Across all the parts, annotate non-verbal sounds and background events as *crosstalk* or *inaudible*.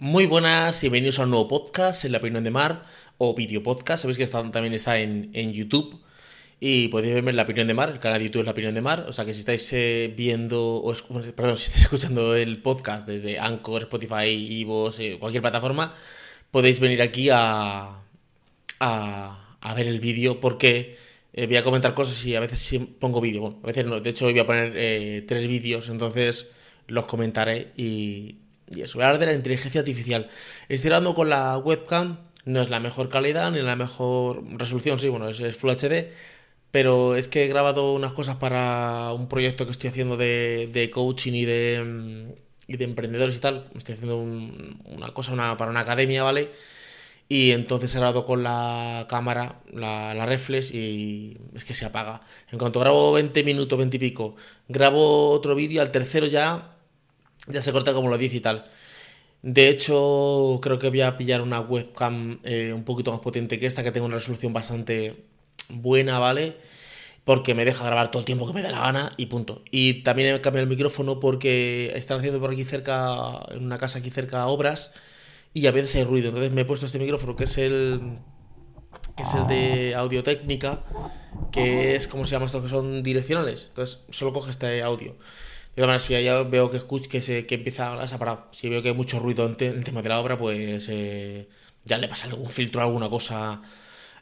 Muy buenas y bienvenidos a un nuevo podcast en La Opinión de Mar o video podcast. Sabéis que está, también está en, en, YouTube y podéis verme en La Opinión de Mar. El canal de YouTube es La Opinión de Mar. O sea que si estáis eh, viendo, o perdón, *laughs* si estáis escuchando el podcast desde Anchor, Spotify, Ivos, eh, cualquier plataforma, podéis venir aquí a, a, a ver el vídeo porque eh, voy a comentar cosas y a veces sí pongo vídeo. Bueno, a veces no. De hecho, hoy voy a poner eh, tres vídeos, entonces los comentaré y y eso, voy a hablar de la inteligencia artificial. Estoy hablando con la webcam, no es la mejor calidad ni la mejor resolución, sí, bueno, es, Full HD, pero es que he grabado unas cosas para un proyecto que estoy haciendo de, coaching y de, y de emprendedores y tal. Estoy haciendo una cosa una, para una academia, ¿vale? Y entonces he grabado con la cámara, la, la, reflex, y es que se apaga. En cuanto grabo 20 minutos, 20 y pico, grabo otro vídeo, al tercero ya ya se corta como lo dice y tal. De hecho, creo que voy a pillar una webcam eh, un poquito más potente que esta, que tengo una resolución bastante buena, ¿vale? Porque me deja grabar todo el tiempo que me da la gana y punto. Y también he cambiado el micrófono porque están haciendo por aquí cerca, en una casa aquí cerca, obras y a veces hay ruido. Entonces me he puesto este micrófono que es el que es el de audio técnica, que es, ¿cómo se llama esto? Que son direccionales. Entonces solo coge este audio. Todas maneras, si ya veo que, escuch, que, se, que empieza a separar, si veo que hay mucho ruido en, el tema de la obra, pues eh, ya le pasa algún filtro, alguna cosa.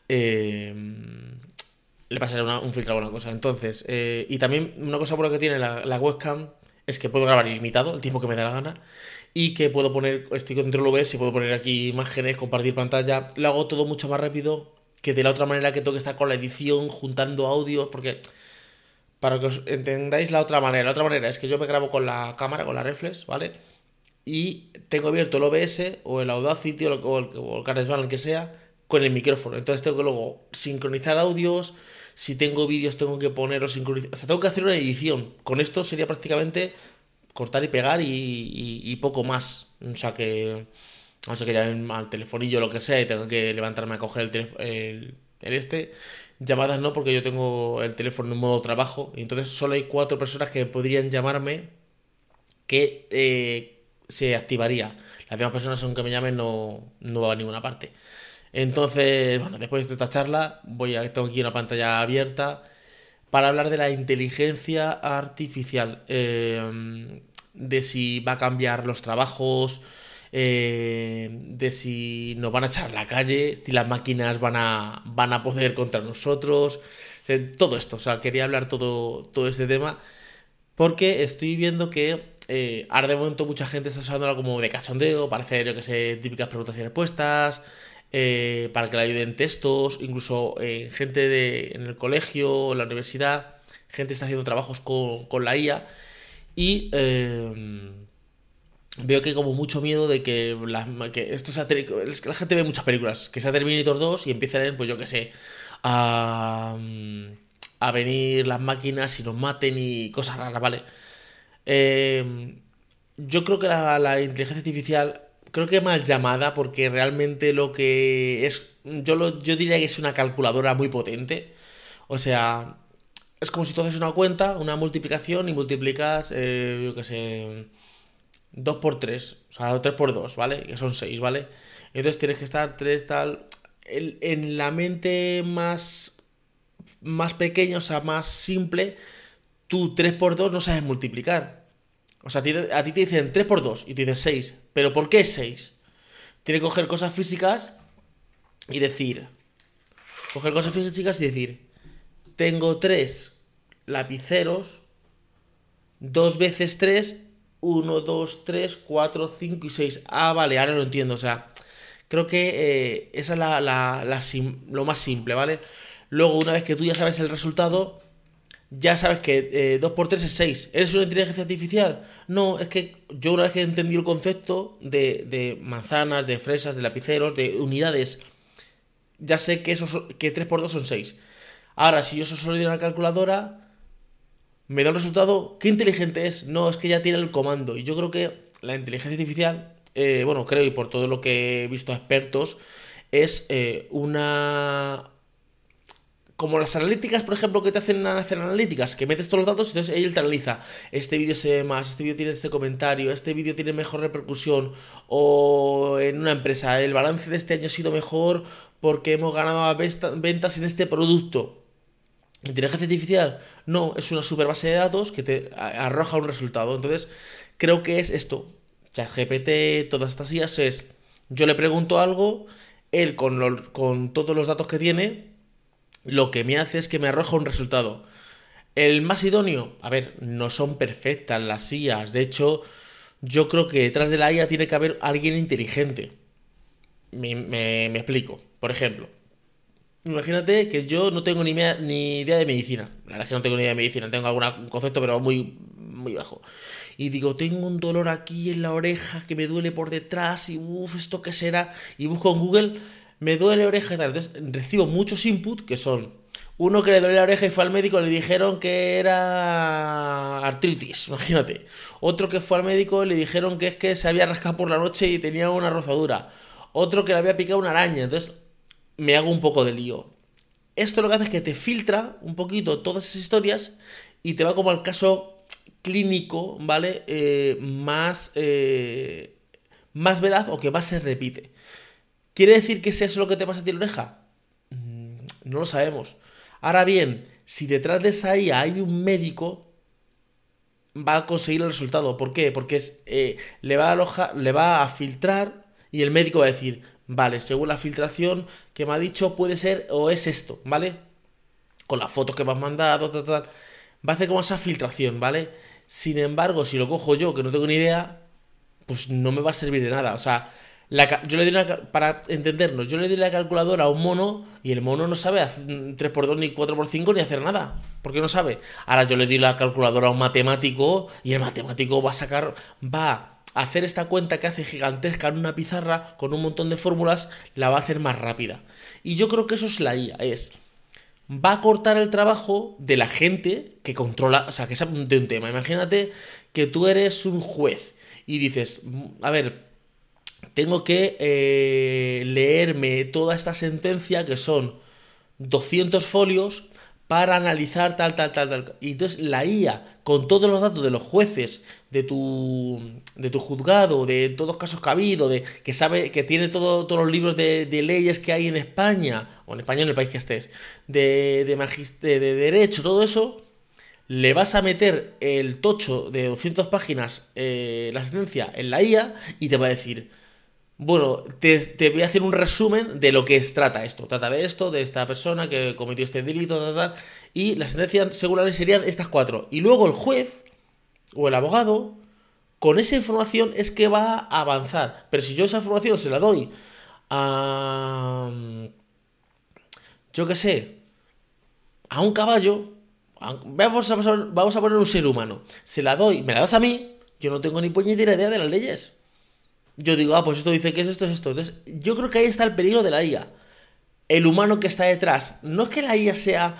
Eh, le pasaré un filtro alguna cosa. Entonces, eh, y también una cosa buena que tiene la, la, webcam es que puedo grabar ilimitado, el tiempo que me dé la gana, y que puedo poner, estoy control OBS y puedo poner aquí imágenes, compartir pantalla, lo hago todo mucho más rápido que de la otra manera que tengo que estar con la edición, juntando audios, porque para que os entendáis la otra manera. La otra manera es que yo me grabo con la cámara, con la reflex, ¿vale? Y tengo abierto el OBS o el Audacity o el, o el, el que sea, con el micrófono. Entonces tengo que luego sincronizar audios. Si tengo vídeos, tengo que ponerlos sincronizar. O tengo que hacer una edición. Con esto sería prácticamente cortar y pegar y, poco más. O sea que. No sé que llamen al telefonillo o lo que sea y tengo que levantarme a coger el este Llamadas no, porque yo tengo el teléfono en modo trabajo. Entonces solo hay cuatro personas que podrían llamarme que eh, se activaría. Las demás personas, aunque me llamen, no, no va a ninguna parte. Entonces, bueno, después de esta charla, voy a tengo aquí una pantalla abierta para hablar de la inteligencia artificial. Eh, de si va a cambiar los trabajos, eh, de si nos van a echar a la calle, si las máquinas van a, van a poder contra nosotros, todo esto, o sea, quería hablar todo, todo este tema porque estoy viendo que eh, ahora de momento mucha gente está usándola como de cachondeo, para hacer, yo que sé, típicas preguntas y respuestas, eh, para que le ayuden textos, incluso eh, gente de, en el colegio, en la universidad, gente está haciendo trabajos con, con la IA y... Eh, veo que hay como mucho miedo de que, la, que esto sea, es que la gente ve muchas películas, que sea Terminator 2 y empiecen, pues yo que sé, a, a venir las máquinas y nos maten y cosas raras, ¿vale? Eh, yo creo que la, la, inteligencia artificial, creo que mal llamada porque realmente lo que es, yo, lo, yo diría que es una calculadora muy potente, o sea, es como si tú haces una cuenta, una multiplicación y multiplicas, eh, yo que sé 2 por 3, o sea, 3 por 2, ¿vale? Que son 6, ¿vale? Entonces tienes que estar 3 tal... En, en, la mente más, más pequeña, o sea, más simple, tú 3 por 2 no sabes multiplicar. O sea, a ti, a ti te dicen 3 por 2 y tú dices 6. ¿Pero por qué 6? Tienes que coger cosas físicas y decir... Coger cosas físicas y decir... Tengo 3 lapiceros. 2 veces 3 1, 2, 3, 4, 5 y 6. Ah, vale, ahora lo entiendo. O sea, creo que eh, esa es la, la, la lo más simple, ¿vale? Luego, una vez que tú ya sabes el resultado, ya sabes que eh, 2 por 3 es 6. ¿Eres una inteligencia artificial? No, es que yo una vez que he entendido el concepto de, de manzanas, de fresas, de lapiceros, de unidades, ya sé que, que 3 por 2 son 6. Ahora, si yo solo de una calculadora, me da un resultado. ¿Qué inteligente es? No, es que ya tiene el comando. Y yo creo que la inteligencia artificial, eh, bueno, creo y por todo lo que he visto a expertos, es eh, una. como las analíticas, por ejemplo, que te hacen hacer analíticas, que metes todos los datos, entonces él te analiza, este vídeo se ve más, este vídeo tiene este comentario, este vídeo tiene mejor repercusión, o en una empresa, el balance de este año ha sido mejor porque hemos ganado ventas en este producto. ¿Inteligencia artificial? No, es una super base de datos que te arroja un resultado. Entonces, creo que es esto. ChatGPT, todas estas IAS es, yo le pregunto algo, él con, con todos los datos que tiene, lo que me hace es que me arroja un resultado. El más idóneo, a ver, no son perfectas las IAs. De hecho, yo creo que detrás de la IA tiene que haber alguien inteligente. Me, explico. Por ejemplo, imagínate que yo no tengo ni, ni, idea de medicina. La verdad es que no tengo ni idea de medicina. Tengo algún concepto, pero muy, muy bajo. Y digo, tengo un dolor aquí en la oreja que me duele por detrás y uff, ¿esto qué será? Y busco en Google me duele la oreja tal. Entonces recibo muchos inputs que son uno que le duele la oreja y fue al médico, le dijeron que era artritis, imagínate. Otro que fue al médico y le dijeron que es que se había rascado por la noche y tenía una rozadura. Otro que le había picado una araña. Entonces me hago un poco de lío. Esto lo que hace es que te filtra un poquito todas esas historias y te va como al caso clínico, ¿vale? Eh, más, eh, más veraz o que más se repite. ¿Quiere decir que es eso lo que te pasa a ti la oreja? Mm, no lo sabemos. Ahora bien, si detrás de esa IA hay un médico, va a conseguir el resultado. ¿Por qué? Porque es, eh, le, va a le va a filtrar y el médico va a decir, vale, según la filtración que me ha dicho, puede ser o es esto, ¿vale? Con las fotos que me has mandado, tal, tal. Va a hacer como esa filtración, ¿vale? Sin embargo, si lo cojo yo, que no tengo ni idea, pues no me va a servir de nada. O sea, yo le di para entendernos, yo le di la calculadora a un mono y el mono no sabe hacer 3x2 ni 4x5 ni hacer nada. Porque no sabe. Ahora yo le di la calculadora a un matemático y el matemático va a sacar, va hacer esta cuenta que hace gigantesca en una pizarra con un montón de fórmulas, la va a hacer más rápida. Y yo creo que eso es la IA, es va a cortar el trabajo de la gente que controla, o sea, que sabe de un tema. Imagínate que tú eres un juez y dices, a ver, tengo que eh, leerme toda esta sentencia, que son 200 folios, para analizar tal, tal, tal, tal. Y entonces la IA, con todos los datos de los jueces, de tu, de tu juzgado, de todos los casos que ha habido, de, que sabe, que tiene todo, todos los libros de, leyes que hay en España, o en España en el país que estés, de, de, de derecho, todo eso, le vas a meter el tocho de 200 páginas, eh, la sentencia, en la IA, y te va a decir bueno, te, voy a hacer un resumen de lo que trata esto. Trata de esto, de esta persona que cometió este delito, tal, tal, y las sentencias seguramente serían estas cuatro. Y luego el juez o el abogado, con esa información es que va a avanzar. Pero si yo esa información se la doy a... Yo qué sé, a un caballo, vamos, a, vamos a poner un ser humano, se la doy, me la das a mí, yo no tengo ni puñetera idea de las leyes yo digo, ah, pues esto dice que es esto, es esto. Entonces, yo creo que ahí está el peligro de la IA. El humano que está detrás. No es que la IA sea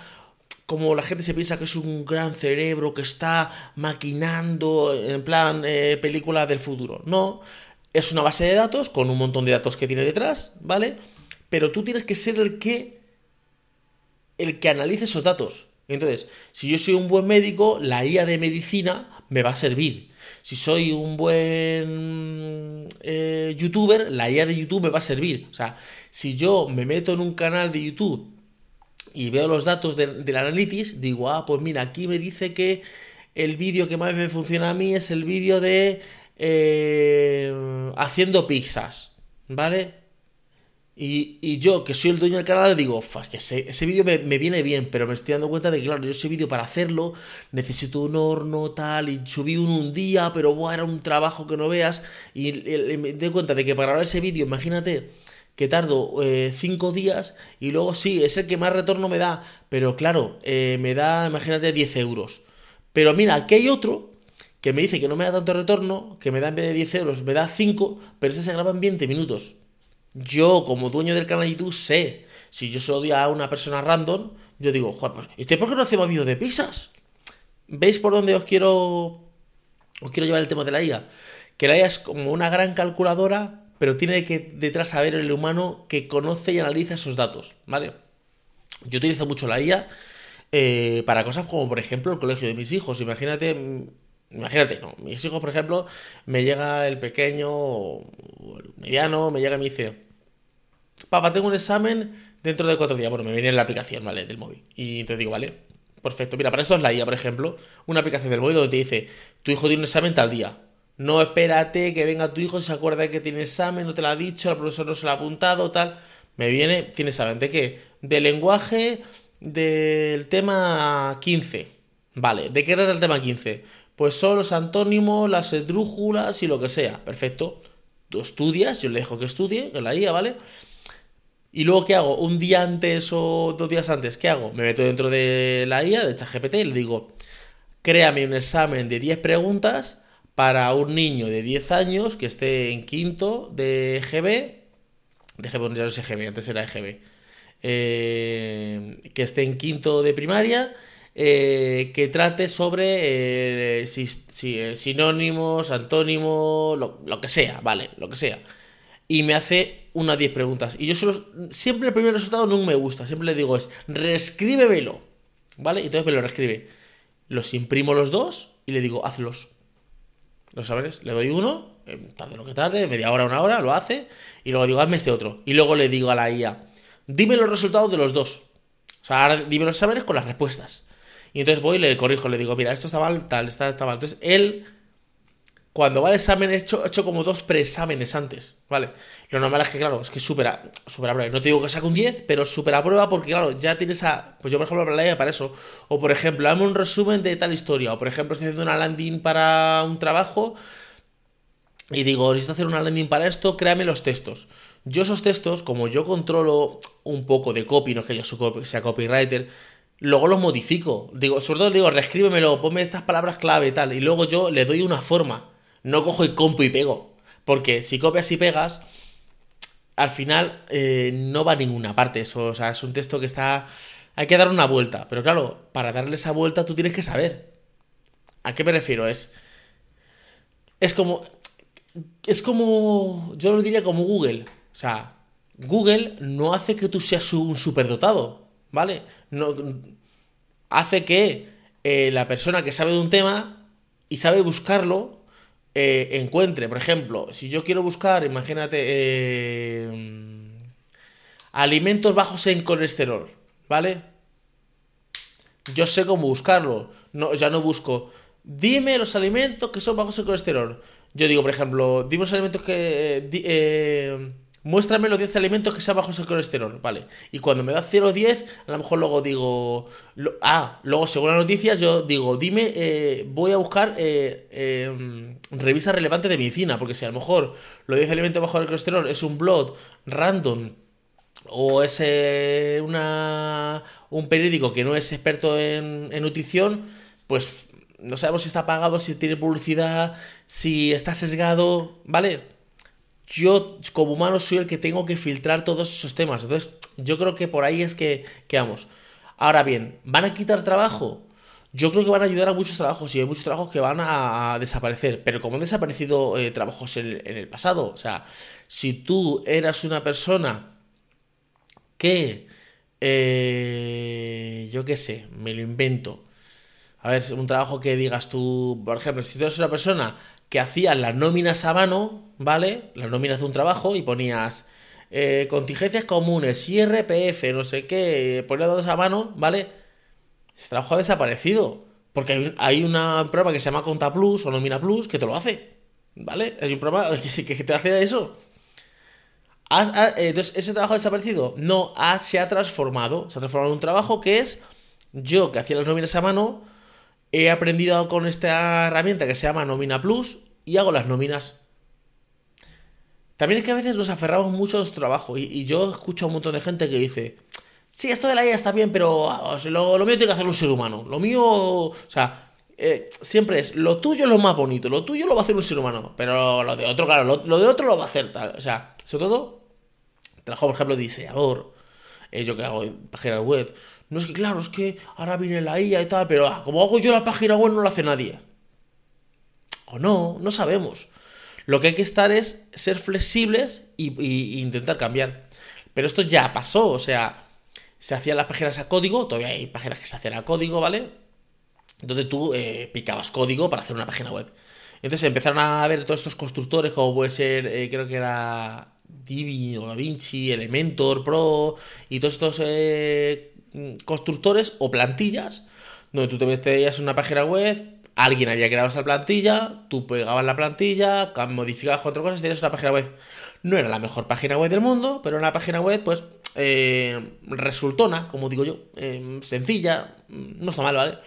como la gente se piensa que es un gran cerebro que está maquinando en plan eh, película del futuro. No, es una base de datos con un montón de datos que tiene detrás, ¿vale? Pero tú tienes que ser el que el que analice esos datos. Entonces, si yo soy un buen médico, la IA de medicina me va a servir si soy un buen eh, youtuber, la IA de YouTube me va a servir. O sea, si yo me meto en un canal de YouTube y veo los datos del Analytics, digo, ah, pues mira, aquí me dice que el vídeo que más me funciona a mí es el vídeo de eh, haciendo pizzas, ¿vale? Y, yo, que soy el dueño del canal, digo, que ese, vídeo me, viene bien, pero me estoy dando cuenta de que, claro, yo ese vídeo para hacerlo necesito un horno, tal, y subí un día, pero bueno, era un trabajo que no veas. Y, me doy cuenta de que para grabar ese vídeo, imagínate que tardo eh, cinco días y luego sí, es el que más retorno me da, pero claro, eh, me da, imagínate, 10 euros. Pero mira, aquí hay otro que me dice que no me da tanto retorno, que me da en vez de 10 euros, me da 5, pero ese se graba en 20 minutos. Yo, como dueño del canal YouTube, sé. Si yo se lo a una persona random, yo digo, joder, pues, ¿este por qué no hacemos vídeos de pizzas? ¿Veis por dónde os quiero. Os quiero llevar el tema de la IA? Que la IA es como una gran calculadora, pero tiene que detrás saber el humano que conoce y analiza esos datos, ¿vale? Yo utilizo mucho la IA eh, para cosas como, por ejemplo, el colegio de mis hijos. Imagínate, mm, imagínate, no, mis hijos, por ejemplo, me llega el pequeño, o el mediano, me llega y me dice, papá, tengo un examen dentro de cuatro días. Bueno, me viene en la aplicación, ¿vale? Del móvil. Y te digo, vale, perfecto. Mira, para eso es la IA, por ejemplo, una aplicación del móvil donde te dice, tu hijo tiene un examen tal día. No espérate que venga tu hijo se acuerda que tiene examen, no te lo ha dicho, el profesor no se lo ha apuntado, tal. Me viene, tiene examen de qué? De lenguaje del tema 15. Vale, ¿de qué trata el tema 15? Pues son los antónimos, las esdrújulas y lo que sea. Perfecto. Tú estudias, yo le dejo que estudie con la IA, ¿vale? Y luego, ¿qué hago? Un día antes o dos días antes, ¿qué hago? Me meto dentro de la IA, de ChatGPT, y le digo, créame un examen de 10 preguntas para un niño de 10 años que esté en quinto de GB, de GB, ya no sé GB, antes era EGB, eh, que esté en quinto de primaria, eh, que trate sobre eh, sinónimos, antónimos, lo, que sea, vale, lo que sea. Y me hace unas 10 preguntas. Y yo solo, siempre el primer resultado no me gusta, siempre le digo es, reescríbemelo, ¿vale? Y entonces me lo reescribe. Los imprimo los dos y le digo, hazlos los sabes, le doy uno, tarde lo que tarde, media hora, una hora, lo hace, y luego digo, hazme este otro. Y luego le digo a la IA, dime los resultados de los dos. O sea, ahora dime los exámenes con las respuestas. Y entonces voy y le corrijo, le digo, mira, esto está mal, tal, está, está mal. Entonces él cuando va al examen he hecho, hecho como dos preexámenes antes, ¿vale? Lo normal es que, claro, es que supera, supera prueba. No te digo que saque un 10, pero supera prueba porque, claro, ya tienes a... Pues yo, por ejemplo, la para eso. O, por ejemplo, dame un resumen de tal historia. O, por ejemplo, estoy haciendo una landing para un trabajo y digo, necesito hacer una landing para esto, créame los textos. Yo esos textos, como yo controlo un poco de copy, no es que yo sea copywriter, luego los modifico. Digo, sobre todo digo, reescríbemelo, ponme estas palabras clave y tal. Y luego yo le doy una forma no cojo y compo y pego. Porque si copias y pegas, al final eh, no va a ninguna parte. Eso, o sea, es un texto que está. Hay que dar una vuelta. Pero claro, para darle esa vuelta tú tienes que saber. ¿A qué me refiero? Es. Es como. Es como. Yo lo diría como Google. O sea, Google no hace que tú seas un superdotado. ¿Vale? No, hace que eh, la persona que sabe de un tema y sabe buscarlo eh, encuentre, por ejemplo, si yo quiero buscar, imagínate, eh, alimentos bajos en colesterol, ¿vale? Yo sé cómo buscarlo, no, ya no busco, dime los alimentos que son bajos en colesterol. Yo digo, por ejemplo, dime los alimentos que... Eh, muéstrame los 10 alimentos que sean bajos en colesterol, ¿vale? Y cuando me da 0 o 10, a lo mejor luego digo, ah, luego según las noticias yo digo, dime, eh, voy a buscar eh, em, revistas relevantes de medicina, porque si a lo mejor los 10 alimentos bajos en colesterol es un blog random o es eh, una, un periódico que no es experto en, en nutrición, pues no sabemos si está pagado, si tiene publicidad, si está sesgado, ¿vale? Yo como humano soy el que tengo que filtrar todos esos temas. Entonces, yo creo que por ahí es que, vamos. Ahora bien, ¿van a quitar trabajo? Yo creo que van a ayudar a muchos trabajos y hay muchos trabajos que van a, desaparecer. Pero como han desaparecido eh, trabajos en, el pasado, o sea, si tú eras una persona que, eh, yo qué sé, me lo invento. A ver, un trabajo que digas tú, por ejemplo, si tú eres una persona que hacías las nóminas a mano, ¿vale? Las nóminas de un trabajo y ponías eh, contingencias comunes, IRPF, no sé qué, ponías todos a mano, ¿vale? Ese trabajo ha desaparecido. Porque hay, hay una programa que se llama Conta Plus o Nómina Plus que te lo hace, ¿vale? Hay un programa *laughs* que, te hace eso. entonces, ¿ese trabajo ha desaparecido? No, se ha transformado. Se ha transformado en un trabajo que es yo que hacía las nóminas a mano he aprendido con esta herramienta que se llama Nómina Plus y hago las nóminas. También es que a veces nos aferramos mucho a nuestro trabajo y, yo escucho a un montón de gente que dice, sí, esto de la IA está bien, pero lo, mío tiene que hacer un ser humano. Lo mío, o sea, eh, siempre es, lo tuyo es lo más bonito, lo tuyo lo va a hacer un ser humano, pero lo de otro, claro, lo, de otro lo va a hacer tal. O sea, sobre todo, trabajo, por ejemplo, diseñador, eh, yo que hago páginas web, no es que, claro, es que ahora viene la IA y tal, pero ah, como hago yo la página web no la hace nadie. O no, no sabemos. Lo que hay que estar es ser flexibles e intentar cambiar. Pero esto ya pasó, o sea, se hacían las páginas a código, todavía hay páginas que se hacían a código, ¿vale? Donde tú eh, picabas código para hacer una página web. Entonces empezaron a ver todos estos constructores, como puede ser, eh, creo que era Divi o DaVinci, Elementor Pro y todos estos eh, constructores o plantillas, donde tú te veías una página web, alguien había creado esa plantilla, tú pegabas la plantilla, modificabas cuatro cosas y tenías una página web. No era la mejor página web del mundo, pero una página web, pues, eh, resultona, como digo yo, eh, sencilla, no está mal, ¿vale?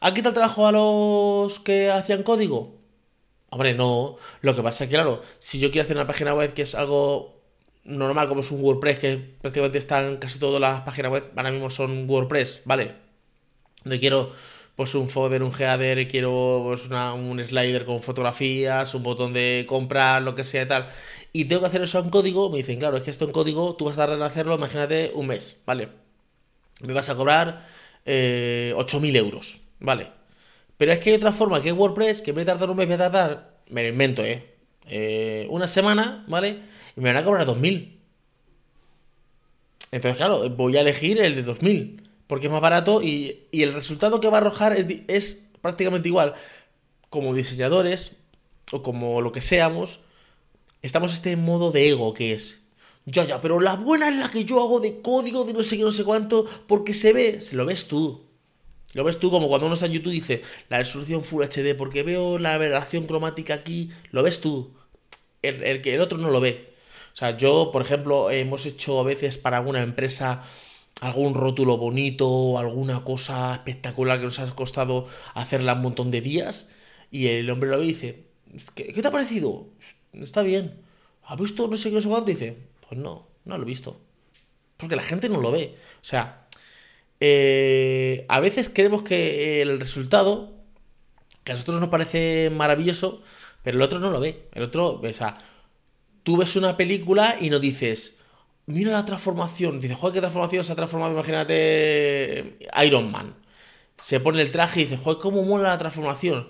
¿Ha quitado el trabajo a los que hacían código? Hombre, no. Lo que pasa es que, claro, si yo quiero hacer una página web que es algo normal, como es un WordPress, que prácticamente están casi todas las páginas web, ahora mismo son WordPress, ¿vale? Donde quiero pues un folder, un header, quiero pues, un slider con fotografías, un botón de comprar, lo que sea y tal, y tengo que hacer eso en código, me dicen, claro, es que esto en código tú vas a tardar en hacerlo, imagínate, un mes, ¿vale? Me vas a cobrar eh, 8.000 euros, ¿vale? Pero es que hay otra forma que es WordPress, que me a tardar un mes, voy a tardar, me lo invento, ¿eh? eh una semana, ¿vale? Y me van a cobrar 2.000. Entonces, claro, voy a elegir el de 2.000 porque es más barato y, el resultado que va a arrojar es, prácticamente igual. Como diseñadores o como lo que seamos, estamos este modo de ego que es, ya, ya, pero la buena es la que yo hago de código de no sé qué, no sé cuánto, porque se ve, se lo ves tú. Lo ves tú como cuando uno está en YouTube y dice la resolución Full HD porque veo la aberración cromática aquí, lo ves tú. El, el, el otro no lo ve. O sea, yo, por ejemplo, hemos hecho a veces para alguna empresa algún rótulo bonito alguna cosa espectacular que nos ha costado hacerla un montón de días y el hombre lo ve y dice, ¿qué, te ha parecido? Está bien. ¿Ha visto no sé qué, no sé cuánto? Y dice, pues no, no lo he visto. Porque la gente no lo ve. O sea, eh, a veces creemos que el resultado, que a nosotros nos parece maravilloso, pero el otro no lo ve. El otro, o sea, tú ves una película y no dices, mira la transformación. Dice, joder, qué transformación se ha transformado, imagínate Iron Man. Se pone el traje y dice, joder, cómo mola la transformación.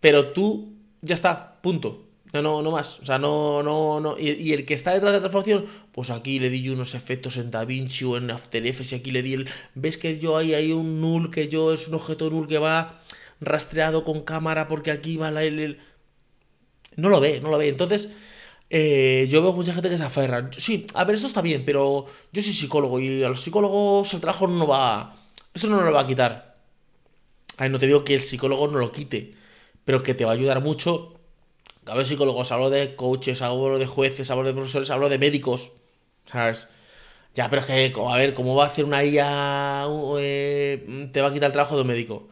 Pero tú, ya está, punto. No, no, no más. O sea, no, no, no. Y, el que está detrás de la transformación, pues aquí le di yo unos efectos en DaVinci o en After Effects y aquí le di el. ¿Ves que yo ahí hay un null que yo es un objeto null que va rastreado con cámara porque aquí va la. El, No lo ve, no lo ve. Entonces eh, yo veo mucha gente que se aferra. Sí, a ver, esto está bien, pero yo soy psicólogo y a los psicólogos el trabajo no va. Eso no lo va a quitar. Ay, no te digo que el psicólogo no lo quite, pero que te va a ayudar mucho. Hablo de psicólogos, hablo de coaches, hablo de jueces, hablo de profesores, hablo de médicos. ¿Sabes? Ya, pero es que, a ver, ¿cómo va a hacer una IA? Eh, te va a quitar el trabajo de un médico.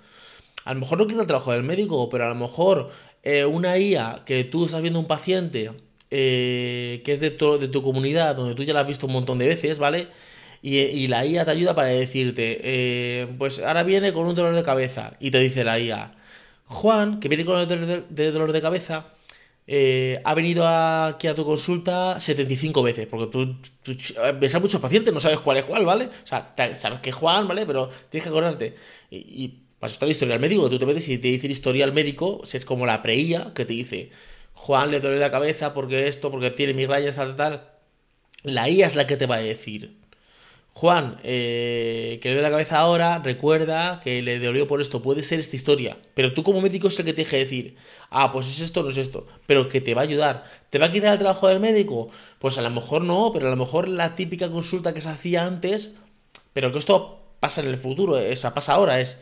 A lo mejor no quita el trabajo del médico, pero a lo mejor eh, una IA que tú estás viendo un paciente eh, que es de, de tu comunidad, donde tú ya la has visto un montón de veces, ¿vale? Y, la IA te ayuda para decirte, eh, pues ahora viene con un dolor de cabeza. Y te dice la IA, Juan, que viene con el dolor de, dolor de cabeza, eh, ha venido aquí a tu consulta 75 veces, porque tú, ves a muchos pacientes, no sabes cuál es cuál, ¿vale? O sea, sabes que es Juan, ¿vale? Pero tienes que acordarte. Y para eso está el historial médico, tú te metes y te dice el historial médico, es como la preía que te dice, Juan le duele la cabeza porque esto, porque tiene migrañas, tal, tal. La IA es la que te va a decir. Juan, eh, que le duele la cabeza ahora, recuerda que le dolió por esto, puede ser esta historia. Pero tú como médico es el que te deje decir, ah, pues es esto, no es esto. Pero que te va a ayudar. ¿Te va a quitar el trabajo del médico? Pues a lo mejor no, pero a lo mejor la típica consulta que se hacía antes, pero que esto pasa en el futuro, esa pasa ahora, es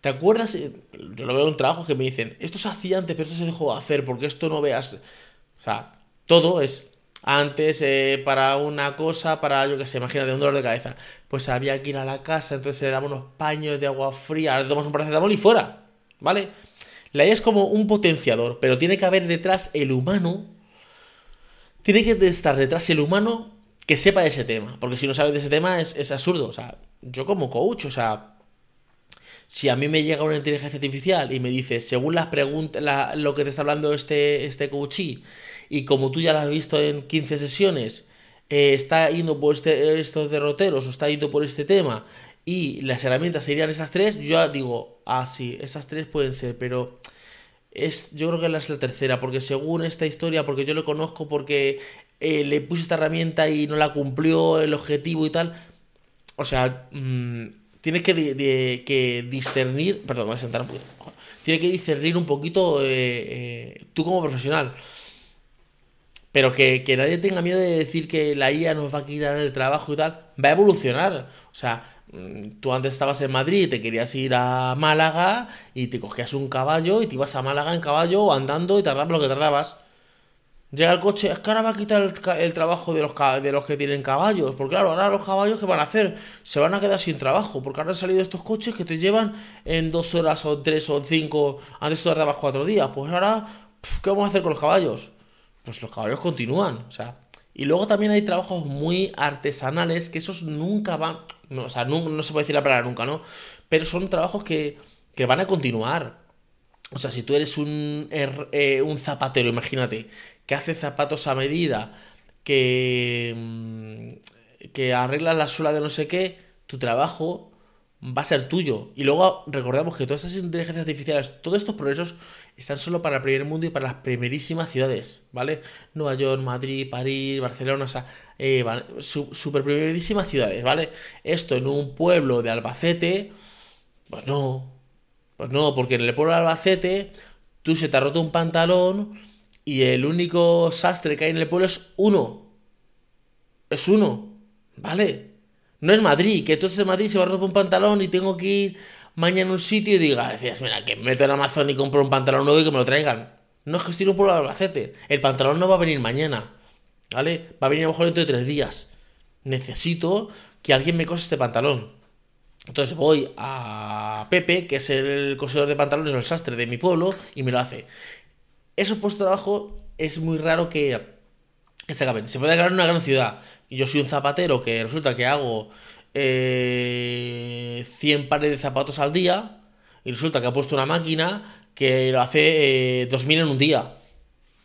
¿Te acuerdas? Eh, yo lo veo en trabajos que me dicen, esto se hacía antes, pero esto se dejó de hacer, porque esto no veas. O sea, todo es antes eh, para una cosa, para, yo que sé, imagínate un dolor de cabeza. Pues había que ir a la casa, entonces se daba unos paños de agua fría, ahora tomas un paracetamol y fuera. ¿Vale? La idea es como un potenciador, pero tiene que haber detrás el humano. Tiene que estar detrás el humano que sepa de ese tema. Porque si no sabe de ese tema es, es absurdo. O sea, yo como coach, o sea, si a mí me llega una inteligencia artificial y me dice, según las preguntas, lo que te está hablando este, este coachee, y como tú ya lo has visto en 15 sesiones, eh, está yendo por este, estos derroteros o está yendo por este tema, y las herramientas serían estas tres, yo ya digo, ah, sí, estas tres pueden ser, pero es, yo creo que es la tercera, porque según esta historia, porque yo lo conozco, porque eh, le puse esta herramienta y no la cumplió el objetivo y tal, O sea, mm, tienes que, que, discernir. Perdón, voy a sentar un poquito. Tienes que discernir un poquito eh, eh, tú como profesional. Pero que, que, nadie tenga miedo de decir que la IA nos va a quitar el trabajo y tal. Va a evolucionar. O sea, mm, tú antes estabas en Madrid y te querías ir a Málaga y te cogías un caballo y te ibas a Málaga en caballo andando y tardabas lo que tardabas. Llega el coche, es que ahora va a quitar el, trabajo de los, de los que tienen caballos. Porque claro, ahora los caballos, ¿qué van a hacer? Se van a quedar sin trabajo. Porque ahora han salido estos coches que te llevan en dos horas o tres o cinco. Antes tú tardabas cuatro días. Pues ahora, ¿qué vamos a hacer con los caballos? Pues los caballos continúan. O sea, y luego también hay trabajos muy artesanales que esos nunca van. No, o sea, no, se puede decir la palabra nunca, ¿no? Pero son trabajos que, que van a continuar. O sea, si tú eres un, eh, un zapatero, imagínate, que hace zapatos a medida, que, mm, que arregla la suela de no sé qué, tu trabajo va a ser tuyo. Y luego recordamos que todas estas inteligencias artificiales, todos estos progresos están solo para el primer mundo y para las primerísimas ciudades, ¿vale? Nueva York, Madrid, París, Barcelona, o sea, eh, super primerísimas ciudades, ¿vale? Esto en un pueblo de Albacete, pues no, pues no, porque en el pueblo de Albacete tú se te ha roto un pantalón y el único sastre que hay en el pueblo es uno. Es uno. ¿Vale? No es Madrid, que entonces en Madrid se va a romper un pantalón y tengo que ir mañana a un sitio y diga, decías, mira, que meto en Amazon y compro un pantalón nuevo y que me lo traigan. No es que estoy en un pueblo de Albacete. El pantalón no va a venir mañana. ¿Vale? Va a venir a lo mejor dentro de tres días. Necesito que alguien me cose este pantalón. Entonces voy a Pepe, que es el cosedor de pantalones o el sastre de mi pueblo, y me lo hace esos puestos de trabajo es muy raro que, se acaben. Se puede acabar en una gran ciudad. Yo soy un zapatero que resulta que hago eh, 100 pares de zapatos al día y resulta que ha puesto una máquina que lo hace 2000 eh, en un día.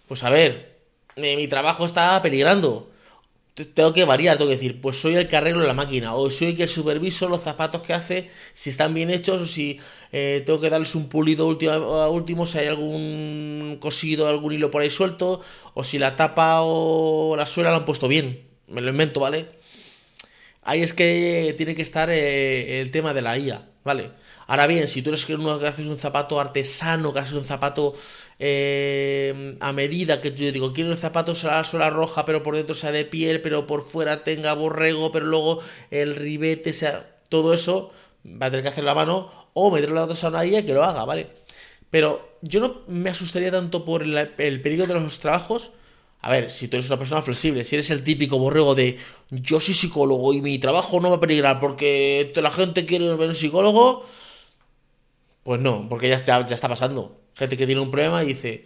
Pues a ver, eh, mi trabajo está peligrando tengo que variar, tengo que decir, pues soy el que arreglo la máquina, o soy el que superviso los zapatos que hace, si están bien hechos, o si eh, tengo que darles un pulido último, último, si hay algún cosido, algún hilo por ahí suelto, o si la tapa o la suela la han puesto bien, me lo invento, ¿vale? Ahí es que tiene que estar eh, el tema de la IA, ¿vale? Ahora bien, si tú eres uno que haces un zapato artesano, que haces un zapato eh, a medida, que yo digo, quiero el zapato sea la suela roja, pero por dentro sea de piel, pero por fuera tenga borrego, pero luego el ribete sea... Todo eso va a tener que hacer la mano o meterlo a datos a una IA que lo haga, ¿vale? Pero yo no me asustaría tanto por el, el peligro de los trabajos. A ver, si tú eres una persona flexible, si eres el típico borrego de yo soy psicólogo y mi trabajo no va a peligrar porque la gente quiere ver un psicólogo, pues no, porque ya, ya, está pasando. Gente que tiene un problema y dice,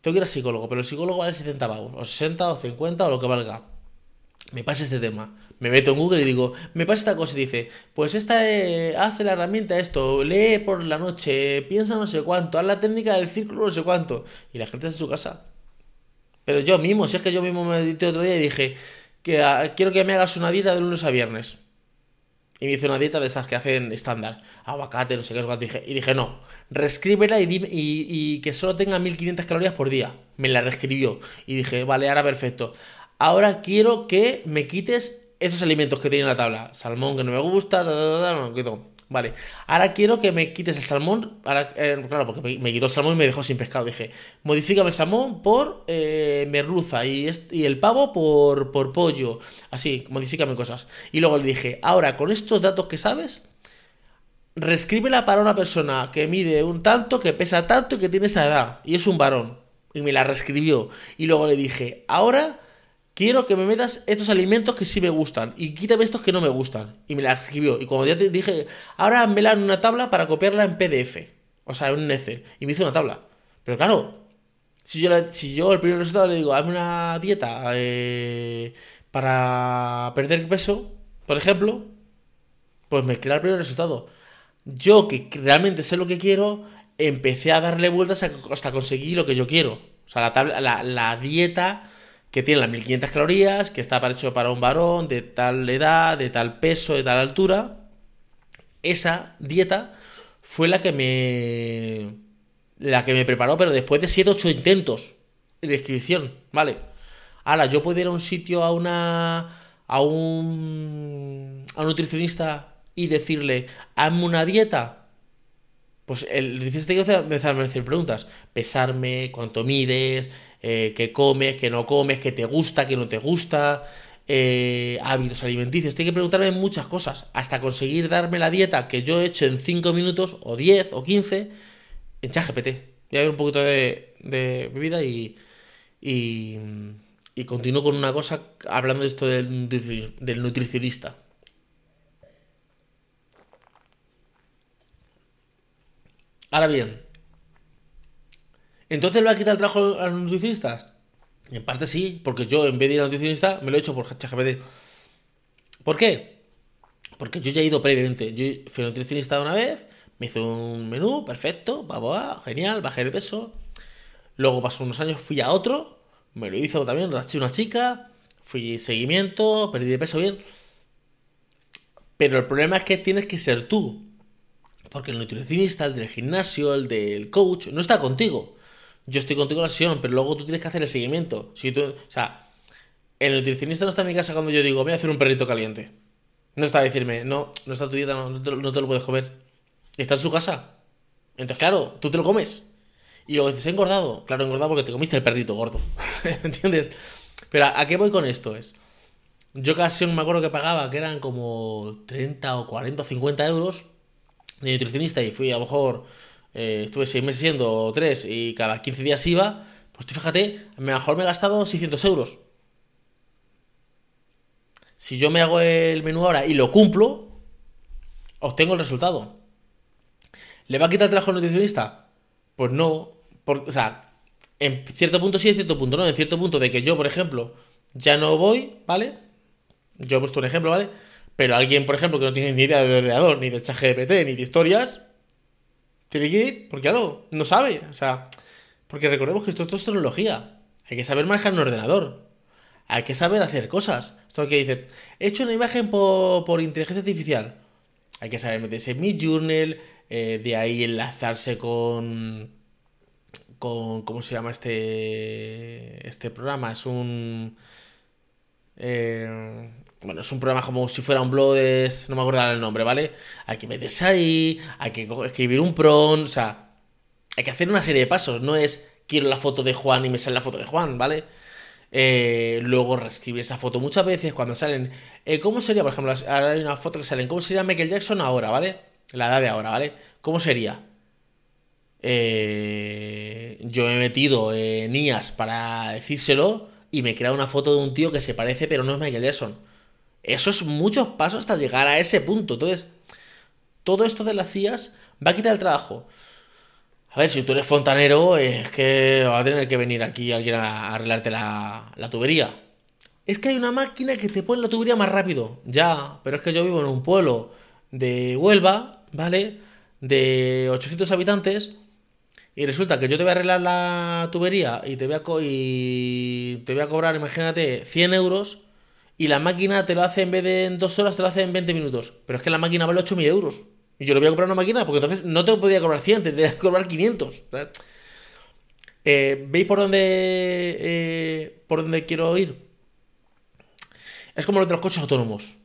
tengo que ir al psicólogo, pero el psicólogo vale 70 pavos, o 60 o 50 o lo que valga. Me pasa este tema. Me meto en Google y digo, me pasa esta cosa y dice, pues esta eh, hace la herramienta esto, lee por la noche, piensa no sé cuánto, haz la técnica del círculo no sé cuánto. Y la gente está en su casa. Pero yo mismo, si es que yo mismo me medité otro día y dije, que ah, quiero que me hagas una dieta de lunes a viernes. Y me hice una dieta de estas que hacen estándar. Aguacate, no sé qué, dije, y dije, no, reescríbela y, y, y, que solo tenga 1500 calorías por día. Me la reescribió. Y dije, vale, ahora perfecto. Ahora quiero que me quites esos alimentos que tiene en la tabla. Salmón que no me gusta, da, da, da, no, quito. Vale, ahora quiero que me quites el salmón. Eh, claro, porque me, quitó el salmón y me dejó sin pescado. Dije, modifícame el salmón por eh, merluza y, y, el pavo por, por pollo. Así, modifícame cosas. Y luego le dije, ahora con estos datos que sabes, reescríbela para una persona que mide un tanto, que pesa tanto y que tiene esta edad. Y es un varón. Y me la reescribió. Y luego le dije, ahora quiero que me metas estos alimentos que sí me gustan y quítame estos que no me gustan. Y me la escribió. Y cuando ya te dije, ahora me en una tabla para copiarla en PDF. O sea, en un Excel. Y me hizo una tabla. Pero claro, si yo, si yo el primer resultado le digo, hazme una dieta eh, para perder peso, por ejemplo, pues me crea el primer resultado. Yo, que realmente sé lo que quiero, empecé a darle vueltas hasta conseguir lo que yo quiero. O sea, la, tabla, la, la dieta que tiene las 1500 calorías, que está hecho para un varón de tal edad, de tal peso, de tal altura. Esa dieta fue la que me la que me preparó, pero después de 7 8 intentos de inscripción, ¿vale? Ahora, yo puedo ir a un sitio a una a un, a un nutricionista y decirle, hazme una dieta? Pues el nutricionista que empezar a hacer preguntas. Pesarme, cuánto mides, eh, qué comes, qué no comes, qué te gusta, qué no te gusta, eh, hábitos alimenticios. Tiene que preguntarme muchas cosas hasta conseguir darme la dieta que yo he hecho en 5 minutos, o 10, o 15, en ChatGPT. Voy a ver un poquito de, de bebida y, y, y, continúo con una cosa hablando de esto del, del nutricionista. Ahora bien, ¿entonces le va a quitar el trabajo a los nutricionistas? En parte sí, porque yo en vez de ir a nutricionista me lo he hecho por ChatGPT. ¿Por qué? Porque yo ya he ido previamente. Yo fui nutricionista una vez, me hizo un menú, perfecto, va, genial, bajé de peso. Luego pasó unos años, fui a otro, me lo hizo también, una chica, fui seguimiento, perdí de peso bien. Pero el problema es que tienes que ser tú. Porque el nutricionista, el del gimnasio, el del coach, no está contigo yo estoy contigo en la sesión, pero luego tú tienes que hacer el seguimiento. Si tú, o sea, el nutricionista no está en mi casa cuando yo digo, voy a hacer un perrito caliente. No está a decirme, no, no está tu dieta, no, te, lo puedes comer. Está en su casa. Entonces, claro, tú te lo comes. Y luego dices, he engordado. Claro, he engordado porque te comiste el perrito gordo. *laughs* ¿Entiendes? Pero ¿a, qué voy con esto? Es. Yo casi me acuerdo que pagaba que eran como 30 o 40 o 50 euros de nutricionista y fui a lo mejor eh, estuve seis meses siendo tres y cada 15 días iba, pues fíjate, a lo mejor me he gastado 600 euros. Si yo me hago el menú ahora y lo cumplo, obtengo el resultado. ¿Le va a quitar trabajo al nutricionista? Pues no. o sea, en cierto punto sí, en cierto punto no. En cierto punto de que yo, por ejemplo, ya no voy, ¿vale? Yo he puesto un ejemplo, ¿vale? Pero alguien, por ejemplo, que no tiene ni idea de ordenador, ni de chat GPT, ni de historias, tiene que ir, porque claro, no sabe. O sea, porque recordemos que esto, es tecnología. Hay que saber manejar un ordenador. Hay que saber hacer cosas. Esto que dice, he hecho una imagen por, inteligencia artificial. Hay que saber meterse en mi journal, eh, de ahí enlazarse con, con, ¿cómo se llama este, este programa? Es un, eh, bueno, es un programa como si fuera un blog, no me acuerdo el nombre, ¿vale? Hay que meterse ahí, hay que escribir un prompt, o sea, hay que hacer una serie de pasos, no es quiero la foto de Juan y me sale la foto de Juan, ¿vale? Eh, luego reescribir esa foto muchas veces cuando salen. Eh, ¿Cómo sería, por ejemplo, ahora hay una foto que salen, ¿cómo sería Michael Jackson ahora, ¿vale? La edad de ahora, ¿vale? ¿Cómo sería? Eh, yo he metido en IAS para decírselo y me crea una foto de un tío que se parece, pero no es Michael Jackson. Eso es muchos pasos hasta llegar a ese punto. Entonces, todo esto de las sillas va a quitar el trabajo. A ver, si tú eres fontanero, es que va a tener que venir aquí alguien a arreglarte la, la tubería. Es que hay una máquina que te pone la tubería más rápido. Ya, pero es que yo vivo en un pueblo de Huelva, ¿vale? De 800 habitantes. Y resulta que yo te voy a arreglar la tubería y te voy a, y te voy a cobrar, imagínate, 100 euros y la máquina te lo hace en vez de en dos horas, te lo hace en 20 minutos. Pero es que la máquina vale 8.000 euros. Y yo le voy a comprar una máquina porque entonces no te podía cobrar 100, te voy a cobrar 500. Eh, ¿Veis por dónde, eh, por dónde quiero ir? Es como lo de los coches autónomos.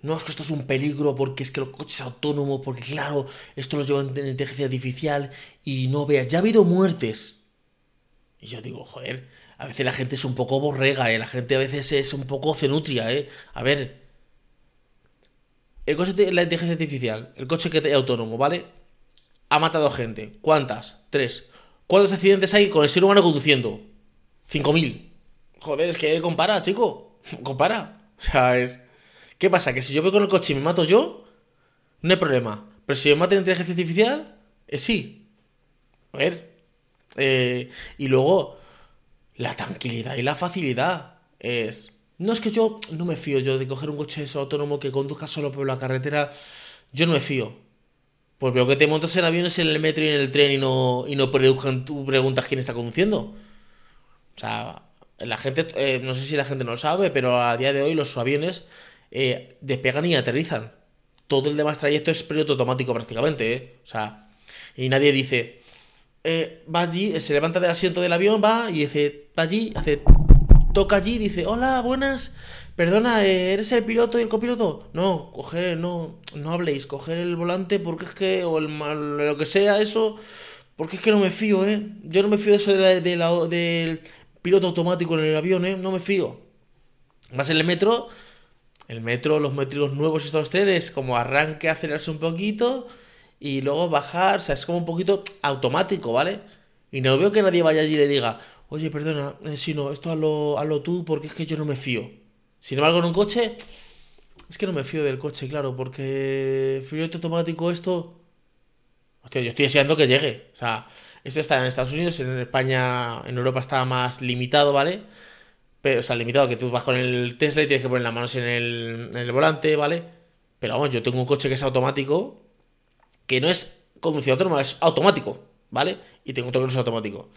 No, es que esto es un peligro porque es que los coches autónomos, porque claro, esto los lleva en inteligencia artificial y no veas, ya ha habido muertes. Y yo digo, joder, a veces la gente es un poco borrega, ¿eh? La gente a veces es un poco cenutria, ¿eh? A ver. El coche la inteligencia artificial, el coche que te, autónomo, ¿vale? Ha matado gente. ¿Cuántas? Tres. ¿Cuántos accidentes hay con el ser humano conduciendo? Cinco mil. Joder, es que compara, chico. *laughs* Compara. O sea, es. ¿Qué pasa? Que si yo voy con el coche y me mato yo, no hay problema. Pero si me mata la inteligencia artificial, es sí. A ver. Eh, y luego, la tranquilidad y la facilidad es... No es que yo no me fío yo de coger un coche autónomo que conduzca solo por la carretera. Yo no me fío. Pues veo que te montas en aviones, en el metro y en el tren y no, y no tú preguntas quién está conduciendo. O sea, la gente, eh, no sé si la gente no lo sabe, pero a día de hoy los aviones eh, despegan y aterrizan. Todo el demás trayecto es piloto automático prácticamente, ¿eh? O sea, y nadie dice, eh, va allí, se levanta del asiento del avión, va y dice, va allí, hace... toca allí dice, hola, buenas, perdona, eh, ¿eres el piloto y el copiloto? No, coger, no, no habléis, coger el volante porque es que, o el lo que sea, eso, porque es que no me fío, ¿eh? Yo no me fío de eso de la, del piloto automático en el avión, ¿eh? No me fío. Más en el metro, el metro, los métricos nuevos y estos trenes, como arranque, acelerarse un poquito y luego bajar, o sea, es como un poquito automático, ¿vale? Y no veo que nadie vaya allí y le diga, oye, perdona, eh, si no, esto hazlo, hazlo tú porque es que yo no me fío. Sin embargo, en un coche, es que no me fío del coche, claro, porque piloto automático esto... Hostia, yo estoy deseando que llegue. O sea, esto está en Estados Unidos, en España, en Europa está más limitado, ¿vale? Pero, o sea, limitado que tú vas con el Tesla y tienes que poner las manos en el, en el volante, ¿vale? Pero vamos, yo tengo un coche que es automático, que no es conducción autónoma, es automático, ¿vale? Y tengo otro que no es automático.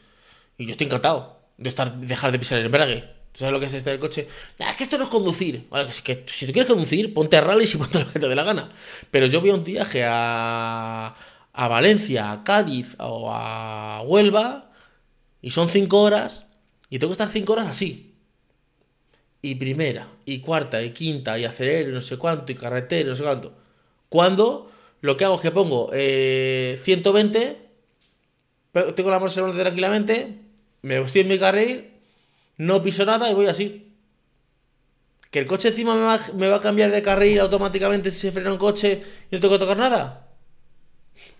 Y yo estoy encantado de estar, dejar de pisar el embrague. ¿Sabes lo que es este del coche? Ah, es que esto no es conducir. Que si tú quieres conducir, ponte a rally y *laughs* ponte lo que te dé la gana. Pero yo voy a un viaje a, a Valencia, a Cádiz o a Huelva y son cinco horas y tengo que estar cinco horas así y primera, y cuarta, y quinta, y acelero, y no sé cuánto, y carretera, no sé cuánto. Cuando lo que hago es que pongo 120, eh, tengo la mano tranquilamente, me estoy en mi carril, no piso nada y voy así. ¿Que el coche encima me va, a cambiar de carril automáticamente si se frena un coche y no tengo que tocar nada?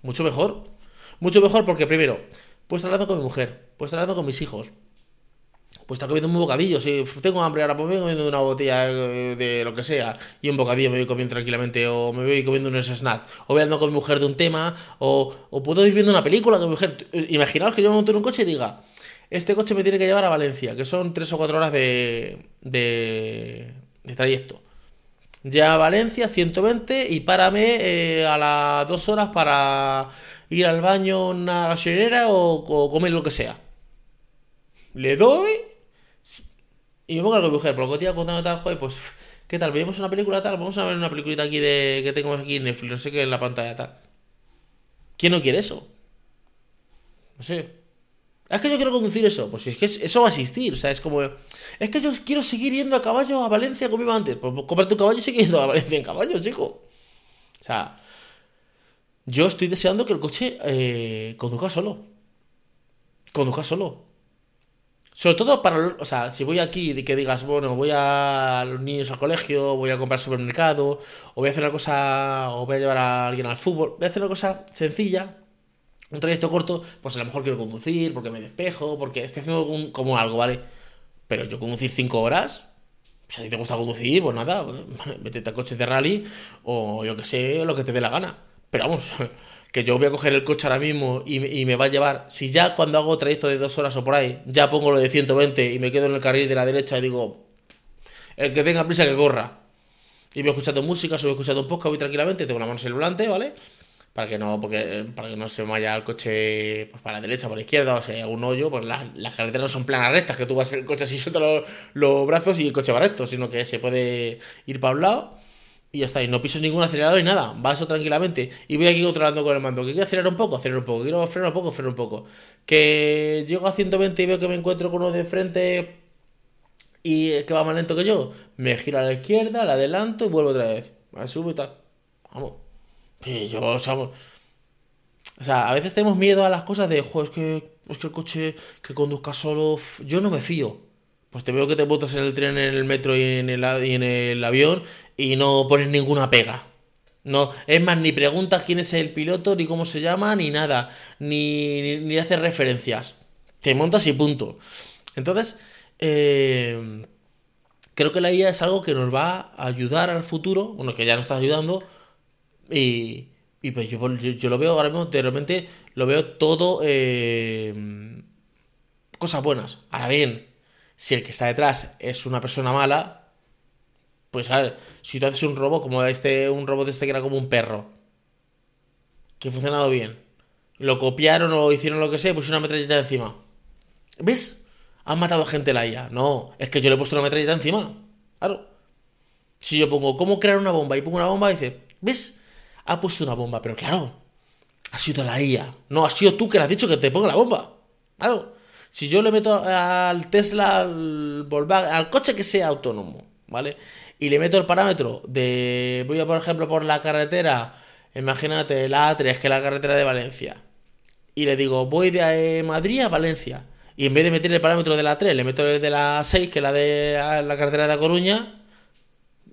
Mucho mejor. Mucho mejor porque primero, pues hablando con mi mujer, pues hablando con mis hijos, pues está comiendo un bocadillo. Si tengo hambre ahora, pues me voy comiendo una botella de lo que sea y un bocadillo me voy comiendo tranquilamente, o me voy comiendo unos snacks, o voy hablando con mi mujer de un tema, o, puedo ir viendo una película con mi mujer. Imaginaos que yo me monto en un coche y diga, este coche me tiene que llevar a Valencia, que son 3 o 4 horas de, de, trayecto. Ya a Valencia, 120, y párame eh, a las 2 horas para ir al baño una gasolinera o comer lo que sea. Le doy y me pongo con mi mujer, por lo que te iba contando tal, joder, pues, ¿qué tal? ¿Veíamos una película tal? Vamos a ver una peliculita aquí de que tengo aquí en Netflix, no sé qué, en la pantalla tal. ¿Quién no quiere eso? No sé. Es que yo quiero conducir eso. Pues es que eso va a existir. O sea, es como. Es que yo quiero seguir yendo a caballo a Valencia como iba antes. Pues comprarte un caballo y seguir yendo a Valencia en caballo, chico. O sea. Yo estoy deseando que el coche eh, conduzca solo. Conduzca solo. Sobre todo para, o sea, si voy aquí y que digas, bueno, voy a los niños al colegio, voy a comprar supermercado, o voy a hacer una cosa, o voy a llevar a alguien al fútbol, voy a hacer una cosa sencilla, un trayecto corto, pues a lo mejor quiero conducir, porque me despejo, porque estoy haciendo como algo, ¿vale? Pero yo conducir 5 horas, si a ti te gusta conducir, pues nada, *laughs* métete a coche de rally, o yo que sé, lo que te dé la gana. Pero vamos, que yo voy a coger el coche ahora mismo y, me va a llevar, si ya cuando hago trayecto de dos horas o por ahí, ya pongo lo de 120 y me quedo en el carril de la derecha y digo, el que tenga prisa que corra. Y voy escuchando música, voy escuchando un podcast, voy tranquilamente, tengo la mano en el volante, ¿vale? Para que no, porque, para que no se vaya el coche pues, para la derecha, para la izquierda, o sea, un hoyo, pues las, carreteras no son planas rectas, que tú vas el coche así suelta los, los brazos y el coche va recto, sino que se puede ir para un lado y ya está, y no piso ningún acelerador y nada, vaso tranquilamente. Y voy aquí controlando con el mando. Que quiero acelerar un poco, acelerar un poco. Quiero frenar un poco, frenar un poco. Que llego a 120 y veo que me encuentro con uno de frente y que va más lento que yo. Me giro a la izquierda, la adelanto y vuelvo otra vez. Me subo y tal. Vamos. Y yo, o sea, o sea, a veces tenemos miedo a las cosas de, es que, es que el coche que conduzca solo, yo no me fío. Pues te veo que te botas en el tren, en el metro y en el, y en el avión y no pones ninguna pega. No, es más, ni preguntas quién es el piloto, ni cómo se llama, ni nada, ni, ni, haces referencias. Te montas y punto. Entonces, eh, creo que la IA es algo que nos va a ayudar al futuro, bueno, que ya nos está ayudando, y, y pues yo, yo, lo veo ahora mismo, de repente lo veo todo eh, cosas buenas. Ahora bien, si el que está detrás es una persona mala, pues a ver, si tú haces un robo como este, un robot este que era como un perro, que ha funcionado bien, lo copiaron o hicieron lo que sea y pusieron una metralleta encima. ¿Ves? Han matado gente la IA. No, es que yo le he puesto una metralleta encima. Claro. Si yo pongo cómo crear una bomba y pongo una bomba, dice, ¿ves? Ha puesto una bomba, pero claro, ha sido la IA. No, ha sido tú que le has dicho que te ponga la bomba. Claro. Si yo le meto al Tesla, al al coche que sea autónomo, ¿vale? Y le meto el parámetro de, voy a por ejemplo por la carretera, imagínate la A3, que es la carretera de Valencia, y le digo, voy de eh, Madrid a Valencia, y en vez de meter el parámetro de la 3, le meto el de la 6, que es la de la carretera de Coruña,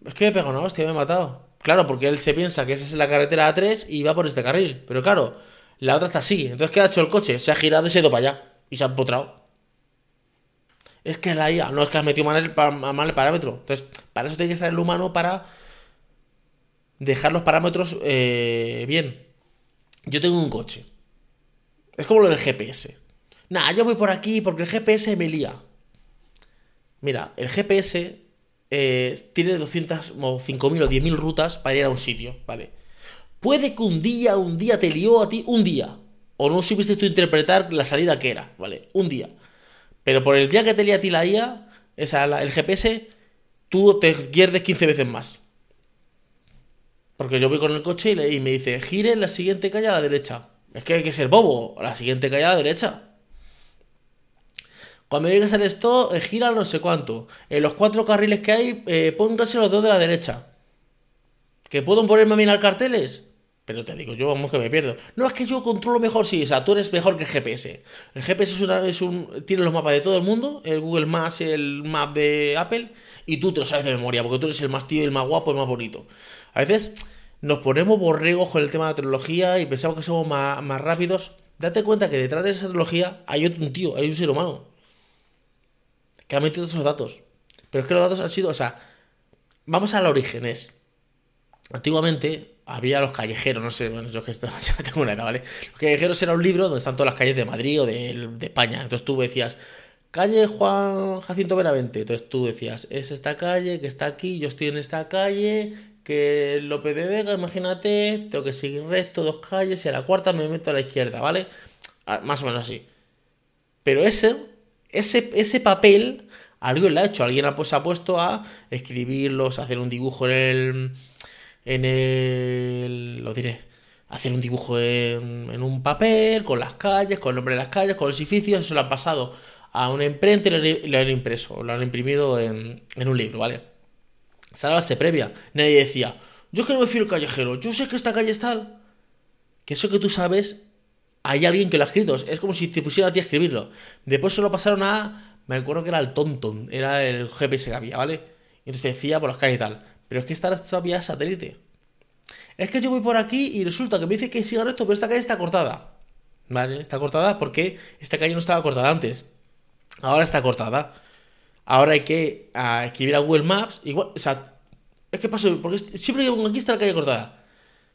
es que me pegado una hostia, me he matado. Claro, porque él se piensa que esa es la carretera A3 y va por este carril. Pero claro, la otra está así. Entonces, ¿qué ha hecho el coche? Se ha girado y se ha ido para allá. Y se ha empotrado. Es que la IA, no es que has metido mal el, parámetro. Entonces, para eso tiene que estar el humano para dejar los parámetros eh, bien. Yo tengo un coche. Es como lo del GPS. Nah, yo voy por aquí porque el GPS me lía. Mira, el GPS eh, tiene 200 o 5.000 o 10.000 rutas para ir a un sitio, ¿vale? Puede que un día, un día te lió a ti, un día. O no supiste tú interpretar la salida que era, ¿vale? Un día. Pero por el día que te lía a ti la IA, esa, el GPS, tú te pierdes 15 veces más. Porque yo voy con el coche y, me dice, gire en la siguiente calle a la derecha. Es que hay que ser bobo. La siguiente calle a la derecha. Cuando llegues al esto, eh, gira no sé cuánto. En los cuatro carriles que hay, eh, póngase los dos de la derecha. ¿Que puedo ponerme a mirar carteles? Pero te digo, yo vamos que me pierdo. No, es que yo controlo mejor, sí, o sea, tú eres mejor que el GPS. El GPS es, una, es un, tiene los mapas de todo el mundo, el Google Maps, el map de Apple, y tú te lo sabes de memoria, porque tú eres el más tío, el más guapo, el más bonito. A veces nos ponemos borregos con el tema de la tecnología y pensamos que somos más, más rápidos. Date cuenta que detrás de esa tecnología hay un tío, hay un ser humano que ha metido esos datos. Pero es que los datos han sido, o sea, vamos al origen, es, antiguamente había los callejeros, no sé, bueno, yo que esto, *laughs* ya tengo una edad, ¿vale? Los callejeros era un libro donde están todas las calles de Madrid o de, de España, entonces tú decías, calle Juan Jacinto Benavente, entonces tú decías, es esta calle que está aquí, yo estoy en esta calle, que López de Vega, imagínate, tengo que seguir recto dos calles y a la cuarta me meto a la izquierda, ¿vale? Ah, más o menos así. Pero ese ese, ese papel alguien lo ha hecho, alguien ha, pues, ha puesto a escribirlos, hacer un dibujo en el... En el... lo diré. Hacer un dibujo en, un papel, con las calles, con el nombre de las calles, con los edificios, eso lo han pasado a una imprenta y lo, han impreso, lo han imprimido en, en un libro, ¿vale? Esa la base previa. Nadie decía, yo que no me fío el callejero, yo sé que esta calle es tal. Que eso que tú sabes hay alguien que lo ha escrito. Es como si te pusieran a ti a escribirlo. Después se lo pasaron a. Me acuerdo que era el Tonton, era el GPS que había, ¿vale? Y entonces decía por las calles y tal. Pero es que esta todavía satélite. Es que yo voy por aquí y resulta que me dice que siga recto, pero esta calle está cortada. ¿Vale? Está cortada porque esta calle no estaba cortada antes. Ahora está cortada. Ahora hay que escribir a Google Maps. Igual, o sea, es que pasó, porque siempre que pongo aquí está la calle cortada.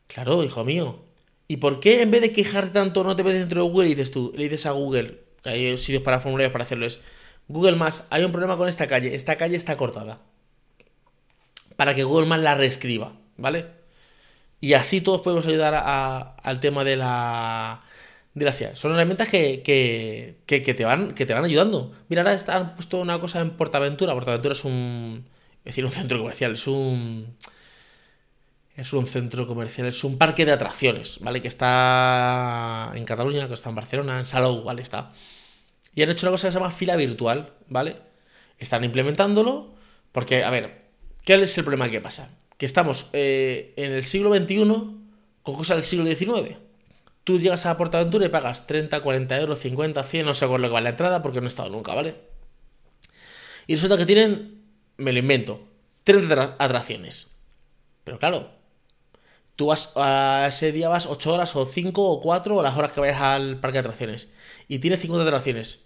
Claro, hijo mío. ¿Y por qué en vez de quejarte tanto no te ves dentro de Google y dices tú, le dices a Google, que hay sitios para formularios para hacerlo, es Google Maps, hay un problema con esta calle, esta calle está cortada. Para que Google Maps la reescriba, ¿vale? Y así todos podemos ayudar al tema de la, de la CIA. Son herramientas que, que, que, te van, que te van ayudando. Mira, ahora han puesto una cosa en Portaventura. Portaventura es un. Es decir, un centro comercial, es un es un centro comercial, es un parque de atracciones, ¿vale? Que está en Cataluña, que está en Barcelona, en Salou, ¿vale? Está. Y han hecho una cosa que se llama fila virtual, ¿vale? Están implementándolo porque, a ver, ¿qué es el problema que pasa? Que estamos eh, en el siglo XXI con cosas del siglo XIX. Tú llegas a Portaventura y pagas 30, 40 euros, 50, 100, no sé cuál lo que vale la entrada porque no he estado nunca, ¿vale? Y resulta que tienen, me lo invento, 30 atracciones. Pero claro, tú vas a ese día vas 8 horas o 5 o 4 o las horas que vayas al parque de atracciones y tienes 50 atracciones.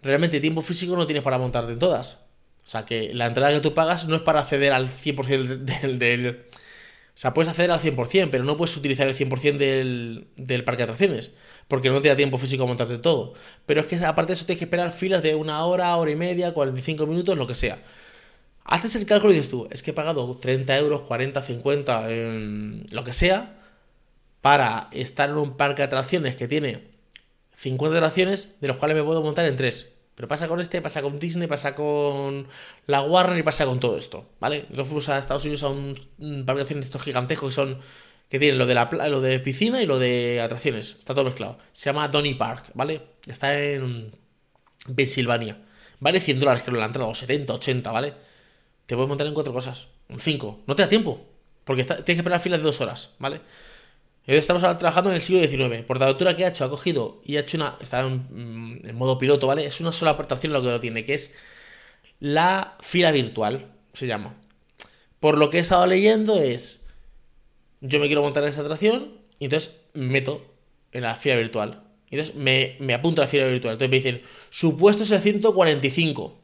Realmente tiempo físico no tienes para montarte en todas. O sea que la entrada que tú pagas no es para acceder al 100% del, del, O sea, puedes acceder al 100%, pero no puedes utilizar el 100% del, del parque de atracciones. Porque no te da tiempo físico a montarte todo. Pero es que aparte de eso tienes que esperar filas de una hora, hora y media, 45 minutos, lo que sea. Haces el cálculo y dices tú, es que he pagado 30 euros, 40, 50, lo que sea, para estar en un parque de atracciones que tiene 50 atracciones, de los cuales me puedo montar en 3. Pero pasa con este, pasa con Disney, pasa con la Warner y pasa con todo esto, ¿vale? Yo fuimos a Estados Unidos a un, parque de atracciones estos gigantescos que son que tienen lo de la lo de piscina y lo de atracciones, está todo mezclado. Se llama Donny Park, ¿vale? Está en Pensilvania. Vale 100 dólares, creo, la entrada, o 70, 80, ¿vale? Te puedes montar en cuatro cosas, en cinco. No te da tiempo, porque tienes que esperar filas de dos horas, ¿vale? Estamos trabajando en el siglo XIX. Por la altura que ha hecho, ha cogido y ha hecho una. Está en, en modo piloto, ¿vale? Es una sola aportación lo que lo tiene, que es la fila virtual, se llama. Por lo que he estado leyendo es. Yo me quiero montar en esta atracción y entonces me meto en la fila virtual. Entonces me, me apunto a la fila virtual. Entonces me dicen, su puesto es el 145.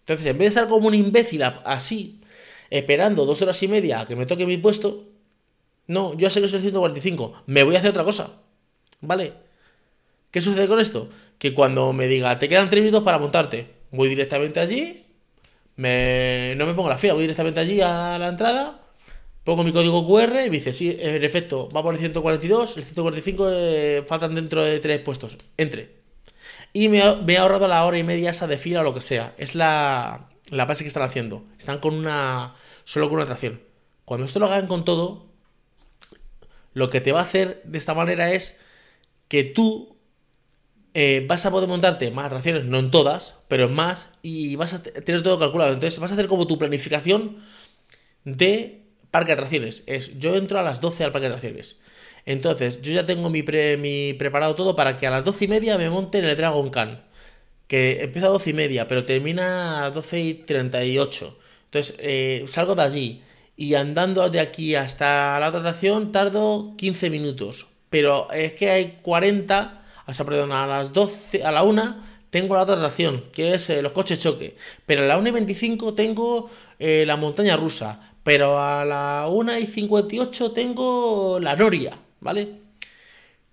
Entonces, en vez de estar como un imbécil así, esperando dos horas y media a que me toque mi puesto, no, yo sé que soy el 145, me voy a hacer otra cosa. ¿Vale? ¿Qué sucede con esto? Que cuando me diga, te quedan tres minutos para montarte, voy directamente allí, me, no me pongo la fila, voy directamente allí a la entrada, pongo mi código QR y me dice, sí, en efecto, va por el 142, el 145 eh, faltan dentro de tres puestos, entre. Y me, he ahorrado la hora y media esa de fila o lo que sea. Es la, la base que están haciendo. Están con una. solo con una atracción. Cuando esto lo hagan con todo, lo que te va a hacer de esta manera es que tú eh, vas a poder montarte más atracciones, no en todas, pero en más, y vas a tener todo calculado. Entonces vas a hacer como tu planificación de parque de atracciones. Es, yo entro a las 12 al parque de atracciones. Entonces, yo ya tengo mi, mi preparado todo para que a las 12 y media me monte en el Dragon Khan. Que empieza a 12 y media, pero termina a 12 y 38. Entonces, eh, salgo de allí y andando de aquí hasta la otra atracción tardo 15 minutos. Pero es que hay 40, o sea, perdón, a las 12, a la 1 tengo la otra atracción, que es eh, los coches choque. Pero a la 1 y 25 tengo eh, la montaña rusa. Pero a la 1 y 58 tengo la Noria. ¿vale?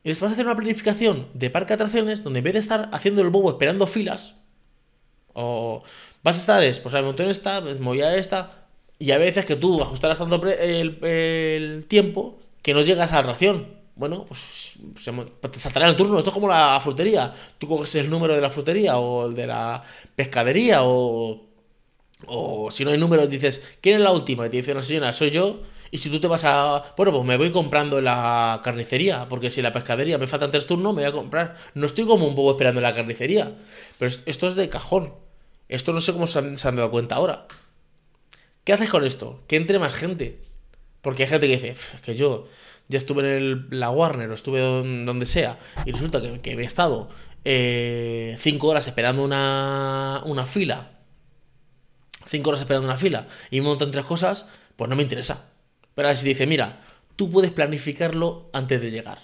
Y vas a hacer una planificación de parque de atracciones donde en vez de estar haciendo el bobo esperando filas, o vas a estar, es, pues el montón está, pues movida esta, y a veces que tú ajustarás tanto el, tiempo que no llegas a la atracción. Bueno, pues, pues te saltará el turno. Esto es como la frutería. Tú coges el número de la frutería o el de la pescadería o, o si no hay número dices, ¿quién es la última? Y te dice una señora, soy yo. Y si tú te vas a. Bueno, pues me voy comprando en la carnicería. Porque si la pescadería me faltan tres turnos, me voy a comprar. No estoy como un poco esperando en la carnicería. Pero esto es de cajón. Esto no sé cómo se han, dado cuenta ahora. ¿Qué haces con esto? Que entre más gente. Porque hay gente que dice, es que yo ya estuve en el, la Warner o estuve donde sea. Y resulta que, he estado eh, cinco horas esperando una, una fila. Cinco horas esperando una fila. Y me montan tres cosas. Pues no me interesa. Pero si dice, mira, tú puedes planificarlo antes de llegar.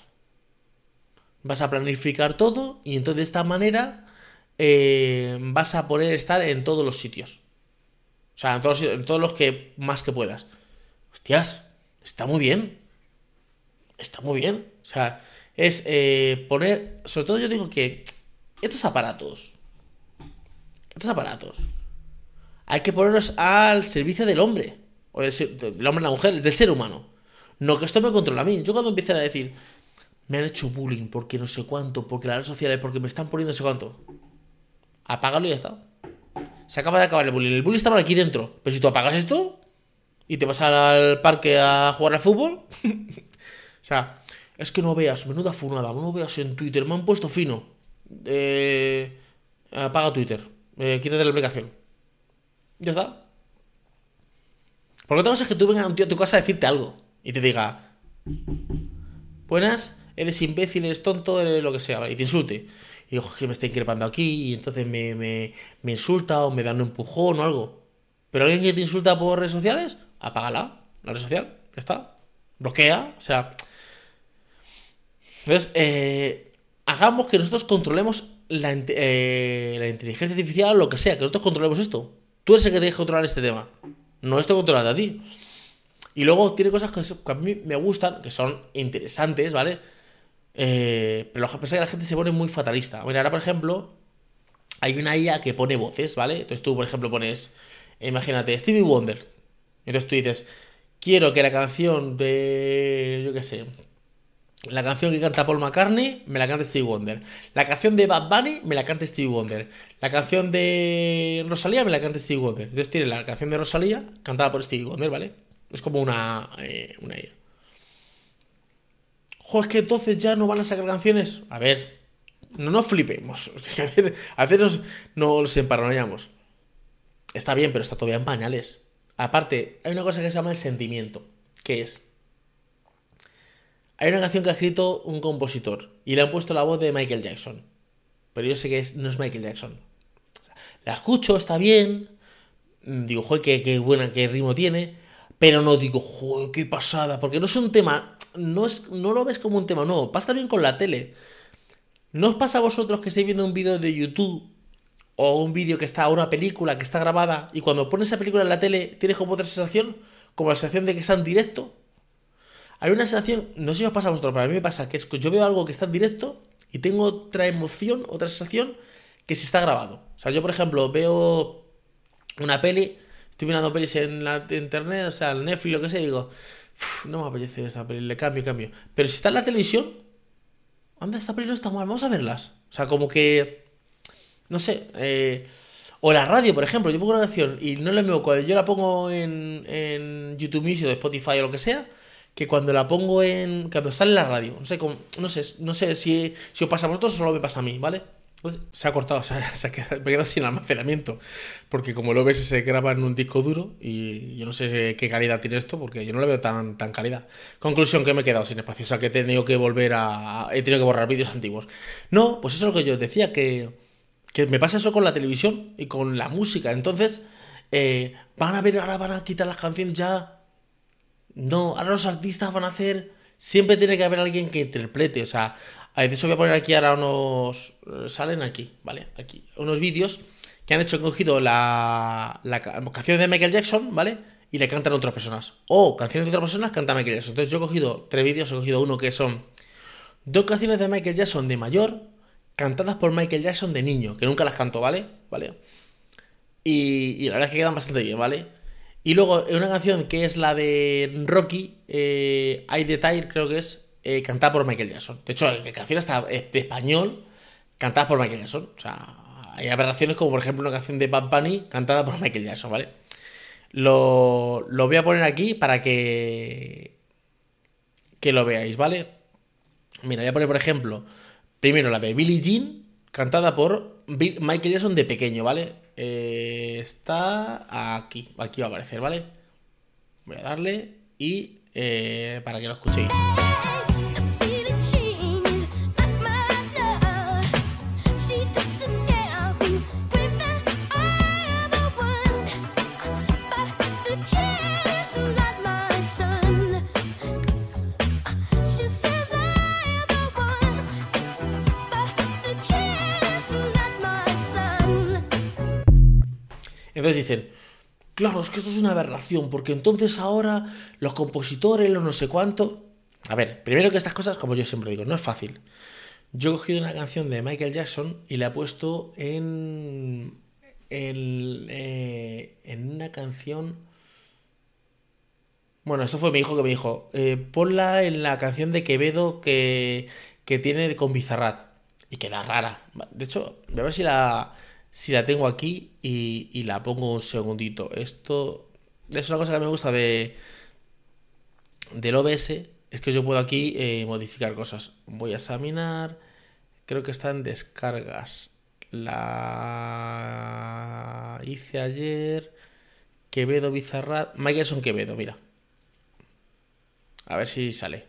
Vas a planificar todo y entonces de esta manera eh, vas a poder estar en todos los sitios. O sea, en todos, todos los que más que puedas. Hostias, está muy bien. Está muy bien. O sea, es eh, poner. Sobre todo yo digo que estos aparatos. Estos aparatos. Hay que ponerlos al servicio del hombre o el hombre la mujer, del ser humano. No que esto me controla a mí. Yo cuando empiezan a decir, me han hecho bullying porque no sé cuánto, porque las redes sociales, porque me están poniendo no sé cuánto, apágalo y ya está. Se acaba de acabar el bullying. El bullying estaba aquí dentro. Pero si tú apagas esto y te vas al parque a jugar al fútbol, *laughs* o sea, es que no veas, menuda funada, no veas en Twitter, me han puesto fino. Eh, apaga Twitter, eh, quítate la aplicación. Ya está. Porque otra cosa es que tú vengas a un tío a tu casa a decirte algo y te diga, buenas, eres imbécil, eres tonto, eres lo que sea, y te insulte. Digo, que me está increpando aquí, y entonces me, me, me, insulta o me da un empujón o algo. Pero alguien que te insulta por redes sociales, apágala, la red social, ya está. Bloquea, o sea. Entonces, eh, hagamos que nosotros controlemos la, eh, la inteligencia artificial lo que sea, que nosotros controlemos esto. Tú eres el que tienes que controlar este tema. No estoy controlando a ti. Y luego tiene cosas que, a mí me gustan, que son interesantes, ¿vale? Eh, pero que pasa que la gente se pone muy fatalista. Bueno, ahora, por ejemplo, hay una IA que pone voces, ¿vale? Entonces tú, por ejemplo, pones, imagínate, Stevie Wonder. Entonces tú dices, quiero que la canción de, yo qué sé, la canción que canta Paul McCartney me la canta Stevie Wonder. La canción de Bad Bunny me la canta Stevie Wonder. La canción de Rosalía me la canta Stevie Wonder. Entonces tiene la canción de Rosalía cantada por Stevie Wonder, ¿vale? Es como una, eh, una idea. Jo, es que entonces ya no van a sacar canciones. A ver, no nos flipemos. *laughs* A veces no nos emparanoiamos. Está bien, pero está todavía en pañales. Aparte, hay una cosa que se llama el sentimiento, que es... Hay una canción que ha escrito un compositor y le han puesto la voz de Michael Jackson. Pero yo sé que no es Michael Jackson. La escucho, está bien. Digo, joder, qué, buena, qué ritmo tiene. Pero no digo, joder, qué pasada. Porque no es un tema. No, es, no lo ves como un tema nuevo. Pasa bien con la tele. ¿No os pasa a vosotros que estáis viendo un vídeo de YouTube o un vídeo que está, o una película que está grabada y cuando pones esa película en la tele tienes como otra sensación? Como la sensación de que está en directo. Hay una sensación, no sé si os pasa a vosotros, pero a mí me pasa que es que yo veo algo que está en directo y tengo otra emoción, otra sensación que si está grabado. O sea, yo por ejemplo veo una peli, estoy mirando pelis en la internet, o sea, en Netflix, lo que sea, y digo, no me apetece esta peli, le cambio, cambio. Pero si está en la televisión, anda, esta peli no está mal, vamos a verlas. O sea, como que, no sé, eh, o la radio, por ejemplo, yo pongo una canción y no le me cuando yo la pongo en, en YouTube Music o Spotify o lo que sea, que cuando la pongo en. cuando sale en la radio. No sé, no sé, no sé si, si os pasa a vosotros o solo me pasa a mí, ¿vale? Pues se ha cortado, o *laughs* sea, se ha quedado, sin almacenamiento. Porque como lo ves, se graba en un disco duro y yo no sé qué calidad tiene esto porque yo no le veo tan, tan calidad. Conclusión que me he quedado sin espacio, o sea que he tenido que volver a. he tenido que borrar vídeos antiguos. No, pues eso es lo que yo decía, que, que me pasa eso con la televisión y con la música. Entonces, eh, van a ver, ahora van a quitar las canciones ya no, ahora los artistas van a hacer. Siempre tiene que haber alguien que interprete. O sea, de hecho voy a poner aquí ahora unos. Eh, salen aquí, ¿vale? Aquí. Unos vídeos que han hecho, han cogido la, la canción de Michael Jackson, ¿vale? Y le cantan a otras personas. O canciones de otras personas canta Michael Jackson. Entonces yo he cogido tres vídeos, he cogido uno que son dos canciones de Michael Jackson de mayor, cantadas por Michael Jackson de niño, que nunca las cantó, ¿vale? ¿Vale? Y, la verdad es que quedan bastante bien, ¿vale? Y luego una canción que es la de Rocky, eh, I Detail, creo que es, eh, cantada por Michael Jackson. De hecho, la canción está de español, cantada por Michael Jackson. O sea, hay aberraciones como por ejemplo una canción de Bad Bunny cantada por Michael Jackson, ¿vale? Lo, lo voy a poner aquí para que, que lo veáis, ¿vale? Mira, voy a poner por ejemplo, primero la de Billie Jean, cantada por Michael Jackson de pequeño, ¿vale? Eh, está aquí, aquí va a aparecer, ¿vale? Voy a darle y eh, para que lo escuchéis. Entonces dicen, claro, es que esto es una aberración, porque entonces ahora los compositores, los no sé cuánto... A ver, primero que estas cosas, como yo siempre digo, no es fácil. Yo he cogido una canción de Michael Jackson y la he puesto en... en, eh, en una canción... Bueno, esto fue mi hijo que me dijo, eh, ponla en la canción de Quevedo que, que tiene con Bizarrat. Y queda rara. De hecho, voy a ver si la, si la tengo aquí y, la pongo un segundito. Esto es una cosa que me gusta de del OBS, es que yo puedo aquí eh, modificar cosas. Voy a examinar, creo que está en descargas. La hice ayer. Quevedo Bizarrat. Michelson Quevedo, mira. A ver si sale.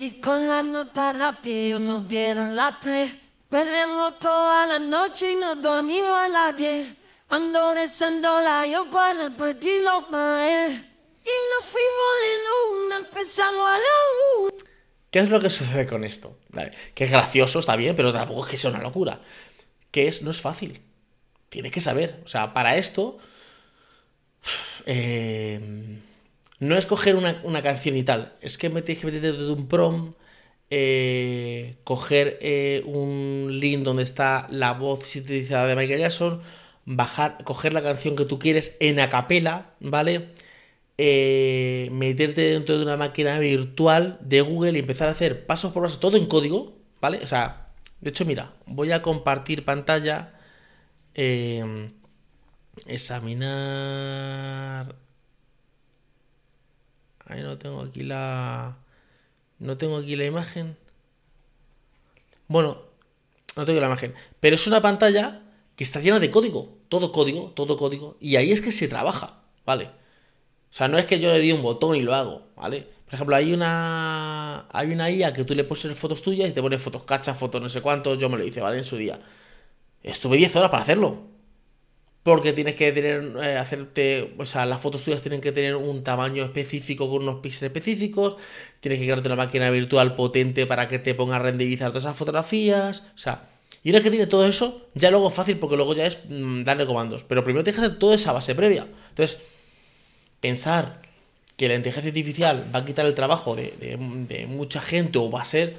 Y con la nota rápida nos dieron la pre. Bebemos toda la noche y no dormimos a las 10. Ando rezando la yo para partir los maes. Y nos fuimos en una, empezamos a la ¿Qué es lo que sucede con esto? Que es gracioso, está bien, pero tampoco es que sea una locura. Que es, no es fácil. Tienes que saber. O sea, para esto. Eh, no es coger una, una, canción y tal. Es que me tienes que meter de un prom eh, coger eh, un link donde está la voz sintetizada de Michael Jackson, bajar, coger la canción que tú quieres en acapela, ¿vale? Eh, meterte dentro de una máquina virtual de Google y empezar a hacer pasos por paso, todo en código, ¿vale? O sea, de hecho, mira, voy a compartir pantalla. examinar. Ahí no tengo aquí la. No tengo aquí la imagen. Bueno, no tengo la imagen. Pero es una pantalla que está llena de código. Todo código, todo código. Y ahí es que se trabaja, ¿vale? O sea, no es que yo le di un botón y lo hago, ¿vale? Por ejemplo, hay una hay una IA que tú le pones fotos tuyas y te pones fotos cachas, fotos no sé cuánto. Yo me lo hice, ¿vale? En su día. Estuve 10 horas para hacerlo. Porque tienes que tener, eh, hacerte, o sea, las fotos tuyas tienen que tener un tamaño específico con unos píxeles específicos. Tienes que crearte una máquina virtual potente para que te ponga a renderizar todas esas fotografías. O sea, y una vez que tiene todo eso, ya luego es fácil porque luego ya es mm, darle comandos. Pero primero tienes que hacer toda esa base previa. Entonces, pensar que la inteligencia artificial va a quitar el trabajo de, mucha gente o va a ser,